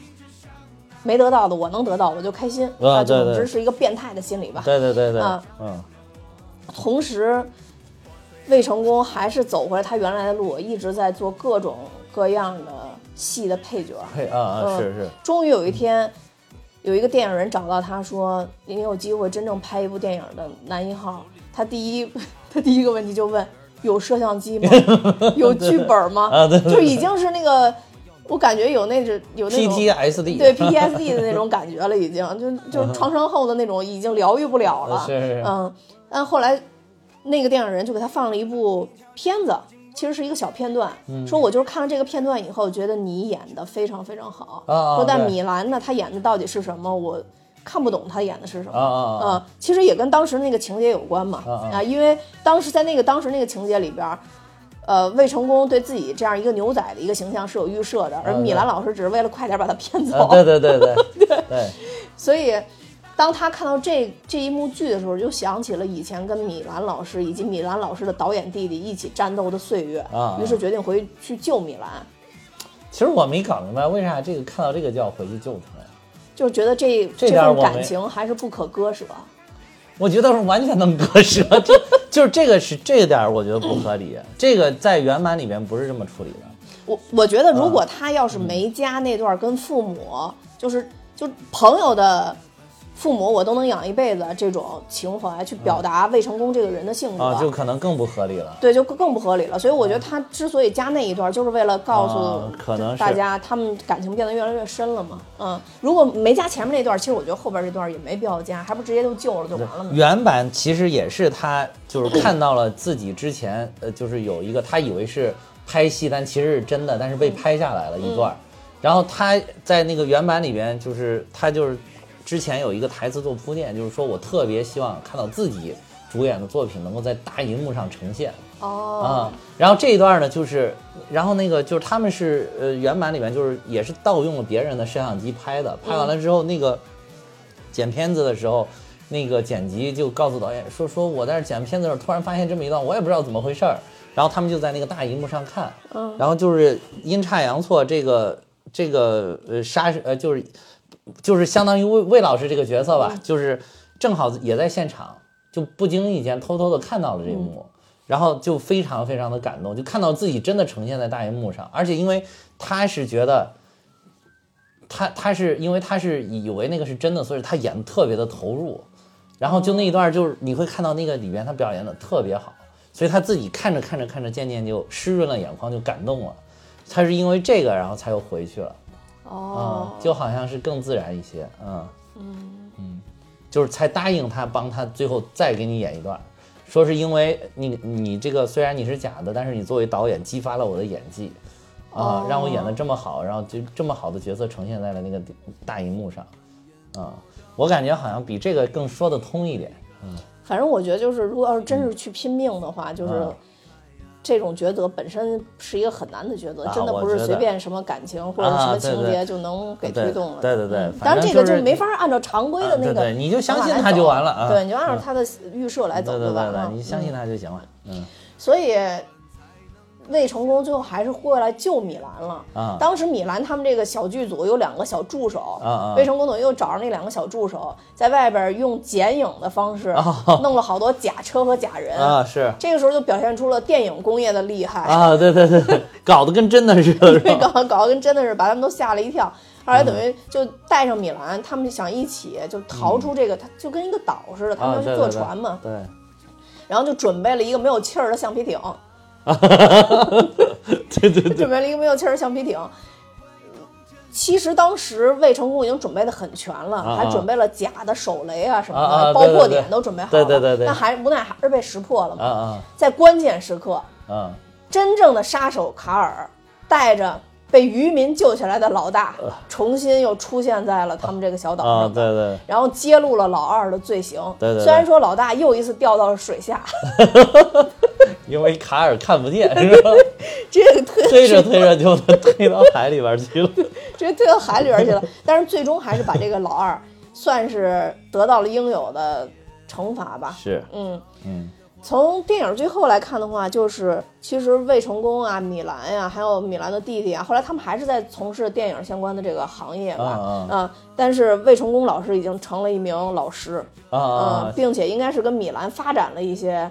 没得到的，我能得到，我就开心。啊，总之是一个变态的心理吧。对对对对。啊，嗯。同时，魏成功还是走回他原来的路，一直在做各种各样的戏的配角。配啊啊，是是。终于有一天。有一个电影人找到他说：“你有机会真正拍一部电影的男一号。”他第一，他第一个问题就问：“有摄像机吗？有剧本吗？”啊，对，就已经是那个，我感觉有那种有那种 PTSD，对 PTSD 的那种感觉了，已经就就创伤后的那种，已经疗愈不了了。是，嗯，但后来那个电影人就给他放了一部片子。其实是一个小片段，说我就是看了这个片段以后，觉得你演的非常非常好。说但米兰呢，他演的到底是什么？我看不懂他演的是什么。啊，其实也跟当时那个情节有关嘛。啊，因为当时在那个当时那个情节里边，呃，魏成功对自己这样一个牛仔的一个形象是有预设的，而米兰老师只是为了快点把他骗走。对对对对 对，所以。当他看到这这一幕剧的时候，就想起了以前跟米兰老师以及米兰老师的导演弟弟一起战斗的岁月啊，于是决定回去救米兰。其实我没搞明白为啥这个看到这个就要回去救他呀？就觉得这这份感情还是不可割舍。我觉得是完全能割舍，就就是这个是这个点我觉得不合理。这个在原版里面不是这么处理的。我我觉得如果他要是没加那段跟父母就是就朋友的。父母我都能养一辈子，这种情怀去表达魏成功这个人的性格啊，就可能更不合理了。对，就更不合理了。所以我觉得他之所以加那一段，就是为了告诉可能大家他们感情变得越来越深了嘛。嗯，如果没加前面那段，其实我觉得后边这段也没必要加，还不直接就救了就完了吗？原版其实也是他就是看到了自己之前呃，就是有一个他以为是拍戏，但其实是真的，但是被拍下来了一段。然后他在那个原版里边，就是他就是。之前有一个台词做铺垫，就是说我特别希望看到自己主演的作品能够在大荧幕上呈现。哦，啊，然后这一段呢，就是，然后那个就是他们是呃原版里面就是也是盗用了别人的摄像机拍的，拍完了之后那个剪片子的时候，那个剪辑就告诉导演说说我在这剪片子的时候突然发现这么一段，我也不知道怎么回事儿，然后他们就在那个大荧幕上看，嗯，然后就是阴差阳错，这个这个呃杀呃就是。就是相当于魏魏老师这个角色吧，就是正好也在现场，就不经意间偷偷的看到了这一幕，然后就非常非常的感动，就看到自己真的呈现在大荧幕上，而且因为他是觉得，他他是因为他是以为那个是真的，所以他演的特别的投入，然后就那一段就是你会看到那个里边他表演的特别好，所以他自己看着看着看着渐渐就湿润了眼眶，就感动了，他是因为这个然后才又回去了。哦，就好像是更自然一些，嗯。嗯。嗯，就是才答应他帮他最后再给你演一段，说是因为你你这个虽然你是假的，但是你作为导演激发了我的演技，啊，让我演的这么好，然后就这么好的角色呈现在了那个大荧幕上，啊，我感觉好像比这个更说得通一点，嗯，反正我觉得就是，如果要是真是去拼命的话，就是嗯这种抉择本身是一个很难的抉择，啊真的不是随便什么感情或者什么情节就能给推动了。对对对当然这个就是没法按照常规的那个啊对对，你就相信他就完了啊。对，你就按照他的预设来走对对吧？对对，啊你相信嗯他就行了。嗯所以魏成功最后还是过来救米兰了。啊。当时米兰他们这个小剧组有两个小助手，魏成功等于又找着那两个小助手，在外边用剪影的方式哦弄了好多假车和假人。啊是。这个时候就表现出了电影工业的厉害，啊，对对对对，搞得跟真的似的，是？搞搞得跟真的是把他们都吓了一跳。后来等于就带上米兰，他们想一起就逃出这个，他就跟一个岛似的，他们啊，要去坐对对对船嘛，对，然后就准备了一个没有气儿的橡皮艇，对 对对，准备了一个没有气儿的橡皮艇。其实当时魏成功已经准备的很全了，啊还准备了假的手雷啊什么的，啊啊爆破对对对点都准备好了。对对对对但还无奈还是被识破了嘛。啊啊在关键时刻，啊真正的杀手卡尔带着被渔民救起来的老大，重新又出现在了他们这个小岛啊，上。对对，然后揭露了老二的罪行。对对对虽然说老大又一次掉到了水下，因为卡尔看不见，是吧？这个推推着推着就推到海里边去了。直 接推到海里边去了。但是最终还是把这个老二算是得到了应有的惩罚吧。是，嗯，嗯从电影最后来看的话，就是其实魏成功啊、米兰呀、还有米兰的弟弟啊，后来他们还是在从事电影相关的这个行业吧。啊嗯，但是魏成功老师已经成了一名老师，啊，并且应该是跟米兰发展了一些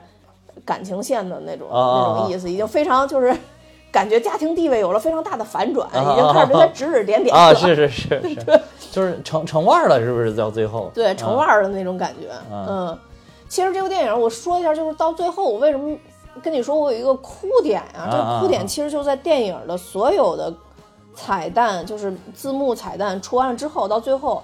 感情线的那种、那种意思，已经非常就是 感觉家庭地位有了非常大的反转，啊已经开始对他指指点点了。啊，是是是是，就是成成腕儿了，是不是？到最后，对成腕儿的那种感觉。啊嗯，其实这部电影我说一下，就是到最后我为什么跟你说我有一个哭点啊、这个哭点其实就在电影的所有的彩蛋，就是字幕彩蛋出完了之后，到最后，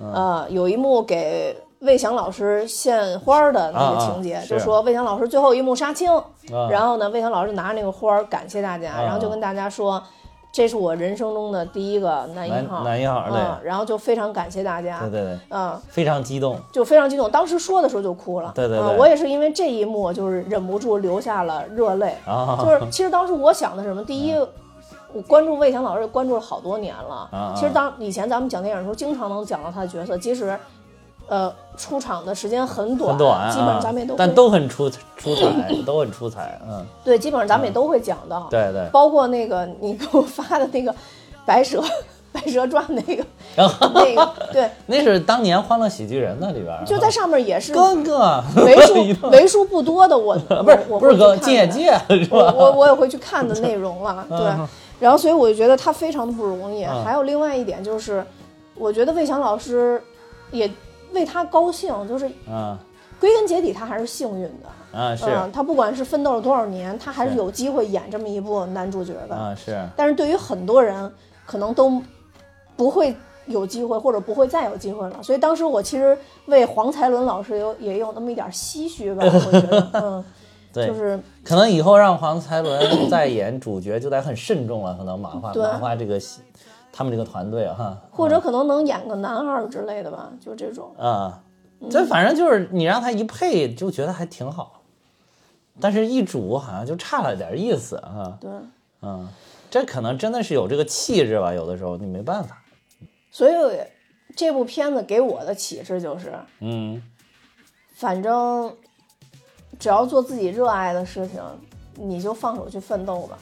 嗯呃，有一幕给。魏翔老师献花儿的那个情节，是就说魏翔老师最后一幕杀青，啊然后呢，魏翔老师拿着那个花儿感谢大家，啊然后就跟大家说，这是我人生中的第一个男一号，男一号对嗯，然后就非常感谢大家，对对对，嗯，非常激动。就非常激动，当时说的时候就哭了。对对对嗯我也是因为这一幕，就是忍不住流下了热泪。啊，就是其实当时我想的什么？第一，我关注魏翔老师关注了好多年了。啊其实当以前咱们讲电影的时候，经常能讲到他的角色，即使呃出场的时间很短，很短，基本上啊咱们也都会但都很出出彩，都很出彩。嗯，对，基本上咱们也都会讲到。对对。包括那个你给我发的那个《白蛇 白蛇传》那个 那个，对，那是当年《欢乐喜剧人》那里边，就在上面也是哥哥，为数 为数不多的我不是我不是哥，金金野界是我吧？我我也会去看的内容了，对嗯。然后所以我就觉得他非常的不容易。嗯还有另外一点就是，我觉得魏翔老师也为他高兴，就是嗯归根结底他还是幸运的。啊是嗯，他不管是奋斗了多少年，他还是是有机会演这么一部男主角的。啊是，但是对于很多人，可能都不会有机会，或者不会再有机会了。所以当时我其实为黄才伦老师有也有那么一点唏嘘吧，我觉得，嗯，对，就是可能以后让黄才伦再演主角就得很慎重了，可能马化对马化这个戏他们这个团队啊哈。或者可能能演个男二之类的吧，就这种。啊，这反正就是你让他一配就觉得还挺好，但是一主好像就差了点意思啊，对，嗯，这可能真的是有这个气质吧，有的时候你没办法，所以这部片子给我的启示就是，嗯。反正只要做自己热爱的事情，你就放手去奋斗吧。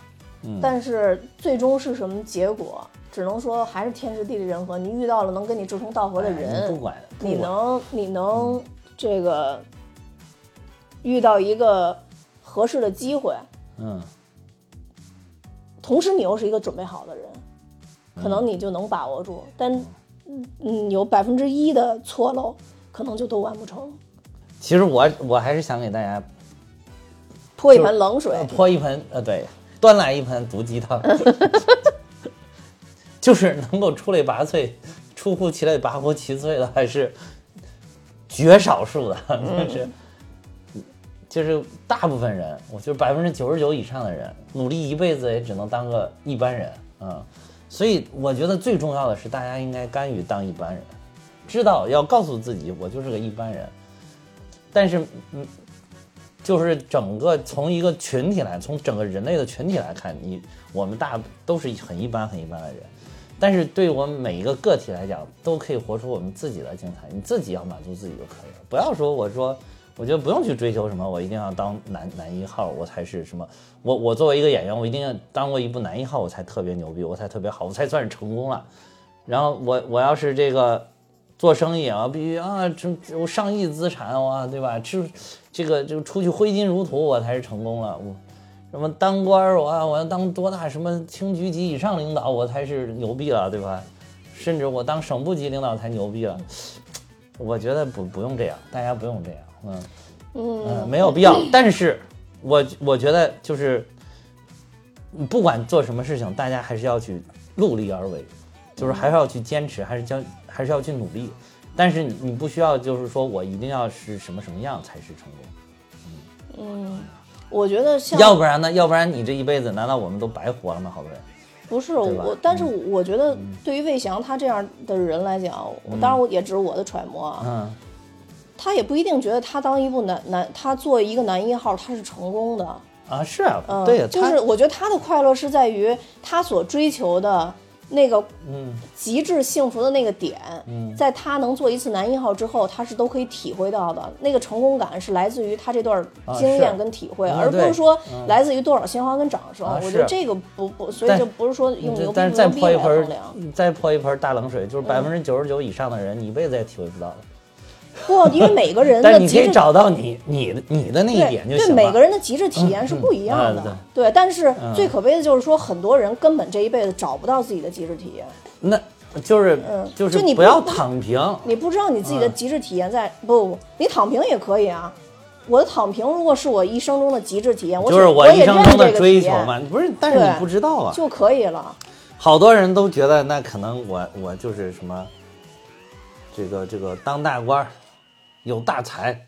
嗯但是最终是什么结果，只能说还是天时地利人和。你遇到了能跟你志同道合的哎人，你不管你能你能这个遇到一个合适的机会，嗯同时你又是一个准备好的人，可能你就能把握住。但嗯嗯，有百分之一的错漏，可能就都完不成。其实我我还是想给大家泼一盆冷水，泼一盆呃，对，端来一盆毒鸡汤，就是能够出类拔萃、出乎其类拔乎其萃的，还是绝少数的，就是。就是大部分人，我觉得百分之九十九以上的人，努力一辈子也只能当个一般人，嗯，所以我觉得最重要的是，大家应该甘于当一般人，知道要告诉自己，我就是个一般人，但是嗯，就是整个从一个群体来，从整个人类的群体来看，你我们大都是很一般很一般的人，但是对我们每一个个体来讲，都可以活出我们自己的精彩。你自己要满足自己就可以了，不要说我说。我觉得不用去追求什么，我一定要当男男一号，我才是什么？我我作为一个演员，我一定要当过一部男一号，我才特别牛逼，我才特别好，我才算是成功了。然后我我要是这个做生意啊，必须啊，这有上亿资产哇，对吧？这这个就出去挥金如土，我才是成功了。我什么当官儿，我我要当多大什么厅局级以上领导，我才是牛逼了，对吧？甚至我当省部级领导才牛逼了。我觉得不不用这样，大家不用这样。嗯嗯，没有必要。但是，我我觉得就是，不管做什么事情，大家还是要去努力而为，就是还是要去坚持，还是将还是要去努力。但是你你不需要就是说我一定要是什么什么样才是成功。嗯，我觉得像要不然呢？要不然你这一辈子难道我们都白活了吗？好多人不是我，但是我觉得对于魏翔他这样的人来讲，当然我也只是我的揣摩啊。嗯。他也不一定觉得他当一部男男，他做一个男一号，他是成功的啊，是啊，对，就是我觉得他的快乐是在于他所追求的那个嗯。极致幸福的那个点，在他能做一次男一号之后，他是都可以体会到的那个成功感是来自于他这段经验跟体会，而不是说来自于多少鲜花跟掌声。我觉得这个不不，所以就不是说用牛逼再泼一盆再泼一盆大冷水，就是百分之九十九以上的人，你一辈子也体会不到的。不，因为每个人的极致找到你你的你的那一点就行对，每个人的极致体验是不一样的。对，但是最可悲的就是说，很多人根本这一辈子找不到自己的极致体验。那就是嗯，就是你不要躺平。你不知道你自己的极致体验在不不，你躺平也可以啊。我的躺平如果是我一生中的极致体验，我就是我一生中的追求嘛。不是，但是你不知道啊，就可以了。好多人都觉得那可能我我就是什么，这个这个当大官。有大财，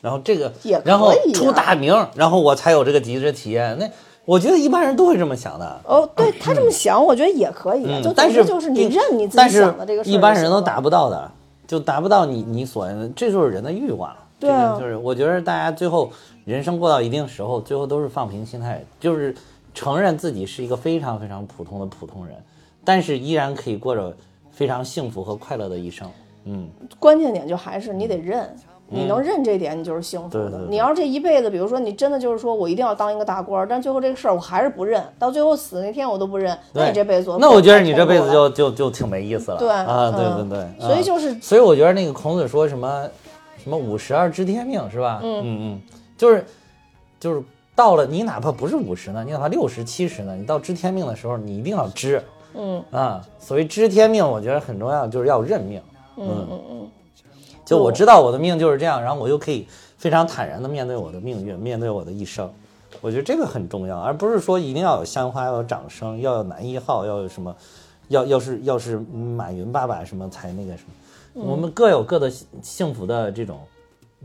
然后这个，然后出大名，然后我才有这个极致体验。那我觉得一般人都会这么想的。哦，对他这么想，我觉得也可以。就但是就是你认你自己想的这个事一般人都达不到的，就达不到你你所，这就是人的欲望。对啊，就是我觉得大家最后人生过到一定时候，最后都是放平心态，就是承认自己是一个非常非常普通的普通人，但是依然可以过着非常幸福和快乐的一生。嗯，关键点就还是你得认，你能认这点，你就是幸福的。你要是这一辈子，比如说你真的就是说我一定要当一个大官，但最后这个事儿我还是不认，到最后死那天我都不认，那你这辈子做那我觉得你这辈子就就就挺没意思了。对啊，对对对，所以就是，所以我觉得那个孔子说什么什么五十而知天命是吧？嗯嗯嗯，就是就是到了你哪怕不是五十呢，你哪怕六十七十呢，你到知天命的时候，你一定要知。嗯啊，所谓知天命，我觉得很重要，就是要认命。嗯嗯嗯，就我知道我的命就是这样，然后我又可以非常坦然的面对我的命运，面对我的一生。我觉得这个很重要，而不是说一定要有鲜花，要有掌声，要有男一号，要有什么，要要是要是马云爸爸什么才那个什么。我们各有各的幸福的这种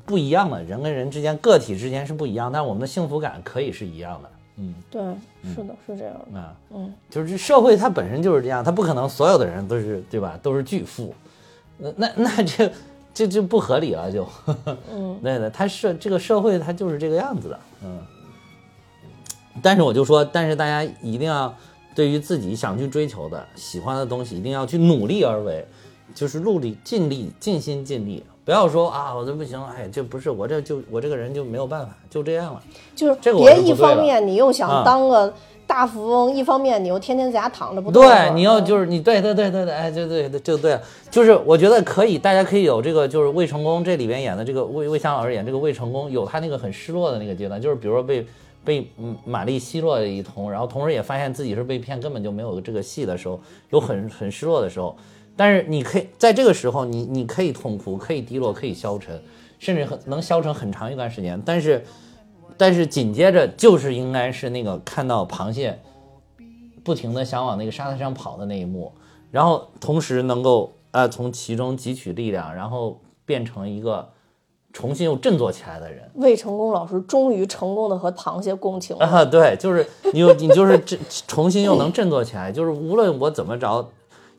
不一样的人跟人之间，个体之间是不一样，但我们的幸福感可以是一样的。嗯，对，是的，是这样的。啊，嗯，就是这社会它本身就是这样，它不可能所有的人都是对吧？都是巨富。那那那这这就不合理了，就，嗯，对对，他社这个社会他就是这个样子的，嗯。但是我就说，但是大家一定要对于自己想去追求的、喜欢的东西，一定要去努力而为，就是努力、尽力、尽心尽力，不要说啊，我这不行，哎，这不是我这就我这个人就没有办法，就这样了。就是别一方面你又想当个。大富翁，一方面你又天天在家躺着不动。对，你要就是你，对对对对对，哎，对对对，就对，就是我觉得可以，大家可以有这个，就是魏成功这里边演的这个魏魏翔老师演这个魏成功，有他那个很失落的那个阶段，就是比如说被被玛丽奚落了一通，然后同时也发现自己是被骗，根本就没有这个戏的时候，有很很失落的时候。但是你可以在这个时候，你你可以痛苦，可以低落，可以消沉，甚至很能消沉很长一段时间，但是。但是紧接着就是应该是那个看到螃蟹不停的想往那个沙滩上跑的那一幕，然后同时能够呃从其中汲取力量，然后变成一个重新又振作起来的人。魏成功老师终于成功的和螃蟹共情了 啊！对，就是你你就是这重新又能振作起来，就是无论我怎么着，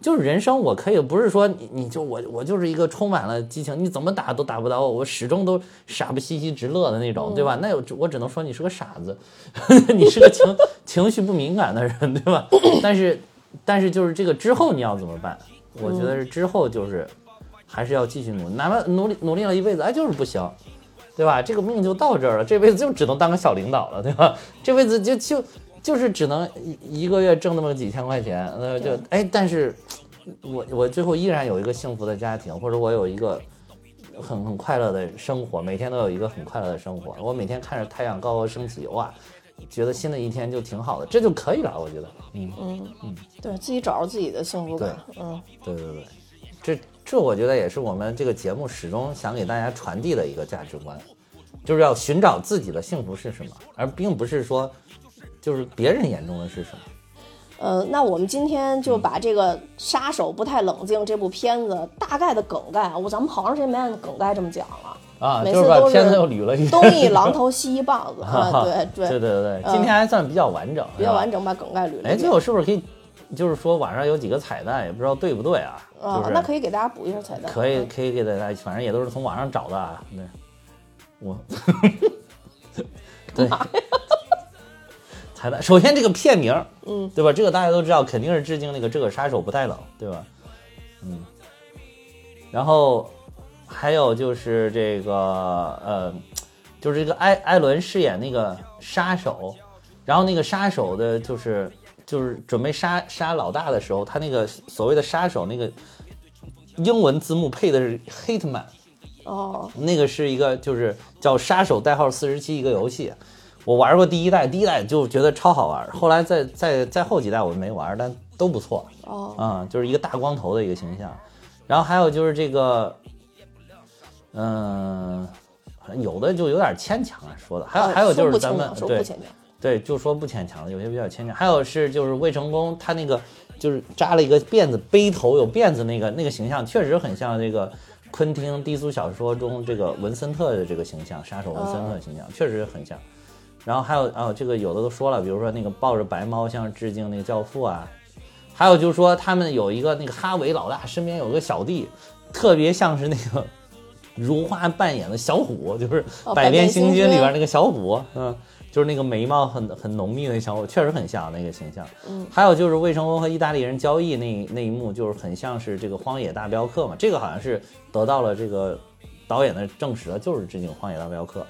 就是人生，我可以不是说你你就我我就是一个充满了激情，你怎么打都打不倒我，我始终都傻不兮兮直乐的那种，对吧？那有我只能说你是个傻子，你是个情情绪不敏感的人，对吧？但是但是就是这个之后你要怎么办？我觉得是之后就是还是要继续努力，哪怕努力努力了一辈子，哎，就是不行。对吧？这个命就到这儿了，这辈子就只能当个小领导了，对吧？这辈子就就就是只能一一个月挣那么几千块钱，那，就哎，但是我我最后依然有一个幸福的家庭，或者我有一个很很快乐的生活，每天都有一个很快乐的生活。我每天看着太阳高高升起，哇，觉得新的一天就挺好的，这就可以了，我觉得。嗯嗯嗯，对自己找着自己的幸福感。嗯，对对对，这。这我觉得也是我们这个节目始终想给大家传递的一个价值观，就是要寻找自己的幸福是什么，而并不是说，就是别人眼中的是什么。呃，那我们今天就把这个《杀手不太冷静》这部片子大概的梗概，我咱们好长时间没按梗概这么讲了啊，每次都片子又捋了一遍，东一榔头西一棒子 啊，对对对对对，今天还算比较完整，比较完整把梗概捋了。哎，最后是不是可以？就是说网上有几个彩蛋，也不知道对不对啊？啊，那可以给大家补一下彩蛋。可以，可以给大家，反正也都是从网上找的啊。对，我，对，彩蛋。首先这个片名，嗯，对吧？这个大家都知道，肯定是致敬那个这个杀手不太冷，对吧？嗯。然后还有就是这个，呃，就是这个艾艾伦饰演那个杀手，然后那个杀手的就是。就是准备杀杀老大的时候，他那个所谓的杀手那个英文字幕配的是 Hitman，哦，那个是一个就是叫杀手代号四十七一个游戏，我玩过第一代，第一代就觉得超好玩，后来再再再后几代我没玩，但都不错，哦，啊，就是一个大光头的一个形象，然后还有就是这个，嗯，有的就有点牵强啊，说的，还有还有就是咱们对。对，就说不牵强的，有些比较牵强。还有是就是魏成功，他那个就是扎了一个辫子，背头有辫子那个那个形象，确实很像这个昆汀低俗小说中这个文森特的这个形象，杀手文森特形象，确实很像。然后还有啊，这个有的都说了，比如说那个抱着白猫像致敬那个教父啊，还有就是说他们有一个那个哈维老大身边有个小弟，特别像是那个如花扮演的小虎，就是《百变星君》里边那个小虎，嗯。就是那个眉毛很很浓密的小伙，确实很像那个形象。嗯，还有就是魏成功和意大利人交易那那一幕，就是很像是这个《荒野大镖客》嘛。这个好像是得到了这个导演的证实了，就是致敬《荒野大镖客》。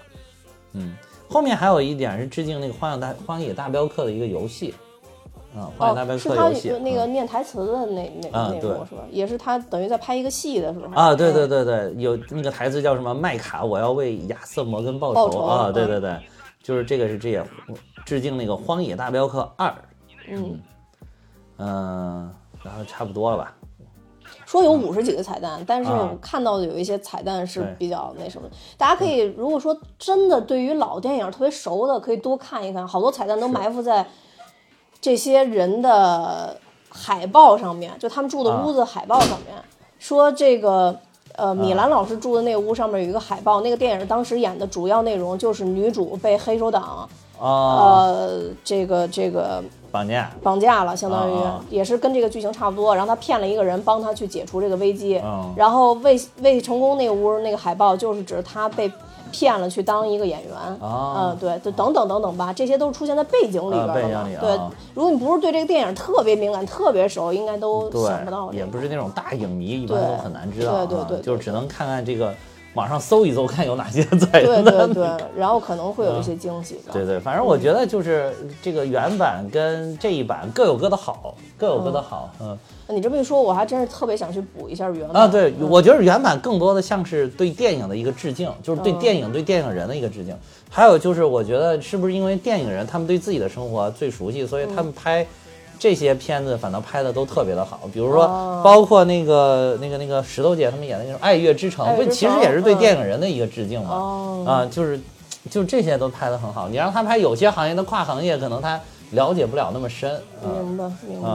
嗯，后面还有一点是致敬那个《荒野大荒野大镖客》的一个游戏。嗯，荒野大镖客游戏。那个念台词的那那那幕是吧？也是他等于在拍一个戏的时候。啊，对对对对，有那个台词叫什么？麦卡，我要为亚瑟摩根报仇啊！对对对。就是这个是这也，致敬那个《荒野大镖客二》。嗯嗯，然后差不多了吧？说有五十几个彩蛋，但是我看到的有一些彩蛋是比较那什么。大家可以如果说真的对于老电影特别熟的，可以多看一看，好多彩蛋都埋伏在这些人的海报上面，就他们住的屋子海报上面，说这个。呃，米兰老师住的那屋上面有一个海报，那个电影当时演的主要内容就是女主被黑手党，呃，这个这个绑架绑架了，相当于也是跟这个剧情差不多。然后他骗了一个人帮他去解除这个危机，然后未未成功那屋那个海报就是指他被。骗了去当一个演员，嗯，对，就等等等等吧，这些都是出现在背景里边的。对，如果你不是对这个电影特别敏感、特别熟，应该都想不到。也不是那种大影迷，一般都很难知道。对对对，就是只能看看这个。网上搜一搜，看有哪些 在。对对对，然后可能会有一些惊喜。对对，反正我觉得就是这个原版跟这一版各有各的好，各有各的好。嗯，你这么一说，我还真是特别想去补一下原版。啊，对，我觉得原版更多的像是对电影的一个致敬，就是对电影、对电影人的一个致敬。还有就是，我觉得是不是因为电影人他们对自己的生活最熟悉，所以他们拍。这些片子反倒拍的都特别的好，比如说包括那个那个那个石头姐他们演的那种《爱乐之城》，不其实也是对电影人的一个致敬嘛？啊，就是，就这些都拍的很好。你让他拍有些行业的跨行业，可能他了解不了那么深。明白，明白。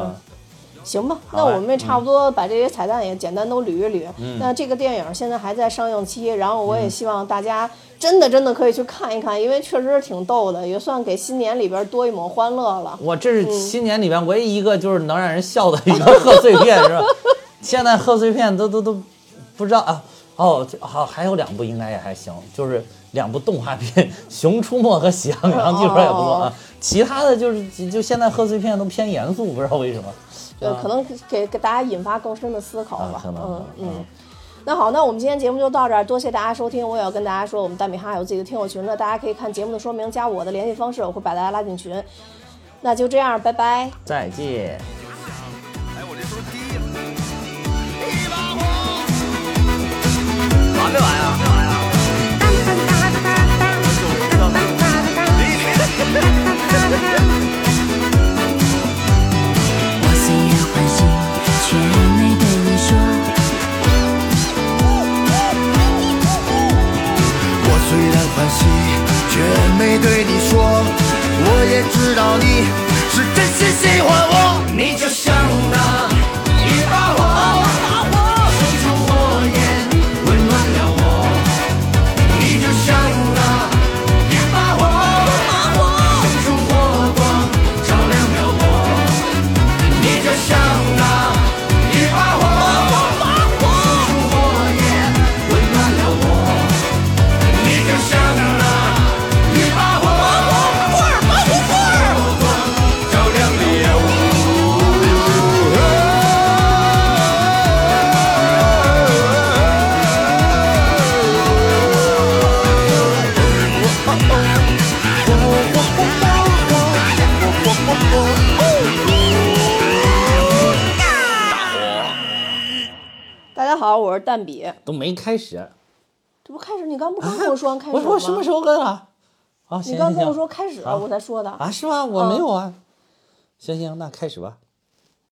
行吧，那我们也差不多把这些彩蛋也简单都捋一捋。嗯那这个电影现在还在上映期，然后我也希望大家真的真的可以去看一看，因为确实是挺逗的，也算给新年里边多一抹欢乐了。我这是新年里边唯一一个就是能让人笑的一个贺岁片，是吧？现在贺岁片都都都不知道啊。哦，好，还有两部应该也还行，就是两部动画片《熊出没》和《喜羊羊》，据说也不错啊。其他的就是就现在贺岁片都偏严肃，不知道为什么。对，可能给给大家引发更深的思考吧。嗯嗯。那好，那我们今天节目就到这儿，多谢大家收听。我也要跟大家说，我们大米哈有自己的听友群了，大家可以看节目的说明，加我的联系方式，我会把大家拉进群。那就这样，拜拜。再见。哎，我这是不是低了？一把火，完没完呀？我却没对你说。我也知道你是真心喜欢我。你就像那大家好，我是蛋比。都没开始，这不开始？你刚不刚跟我说完开始吗？我说什么时候跟啊？啊，你刚跟我说开始，了我才说的。啊，是吗？我没有啊。行行，那开始吧。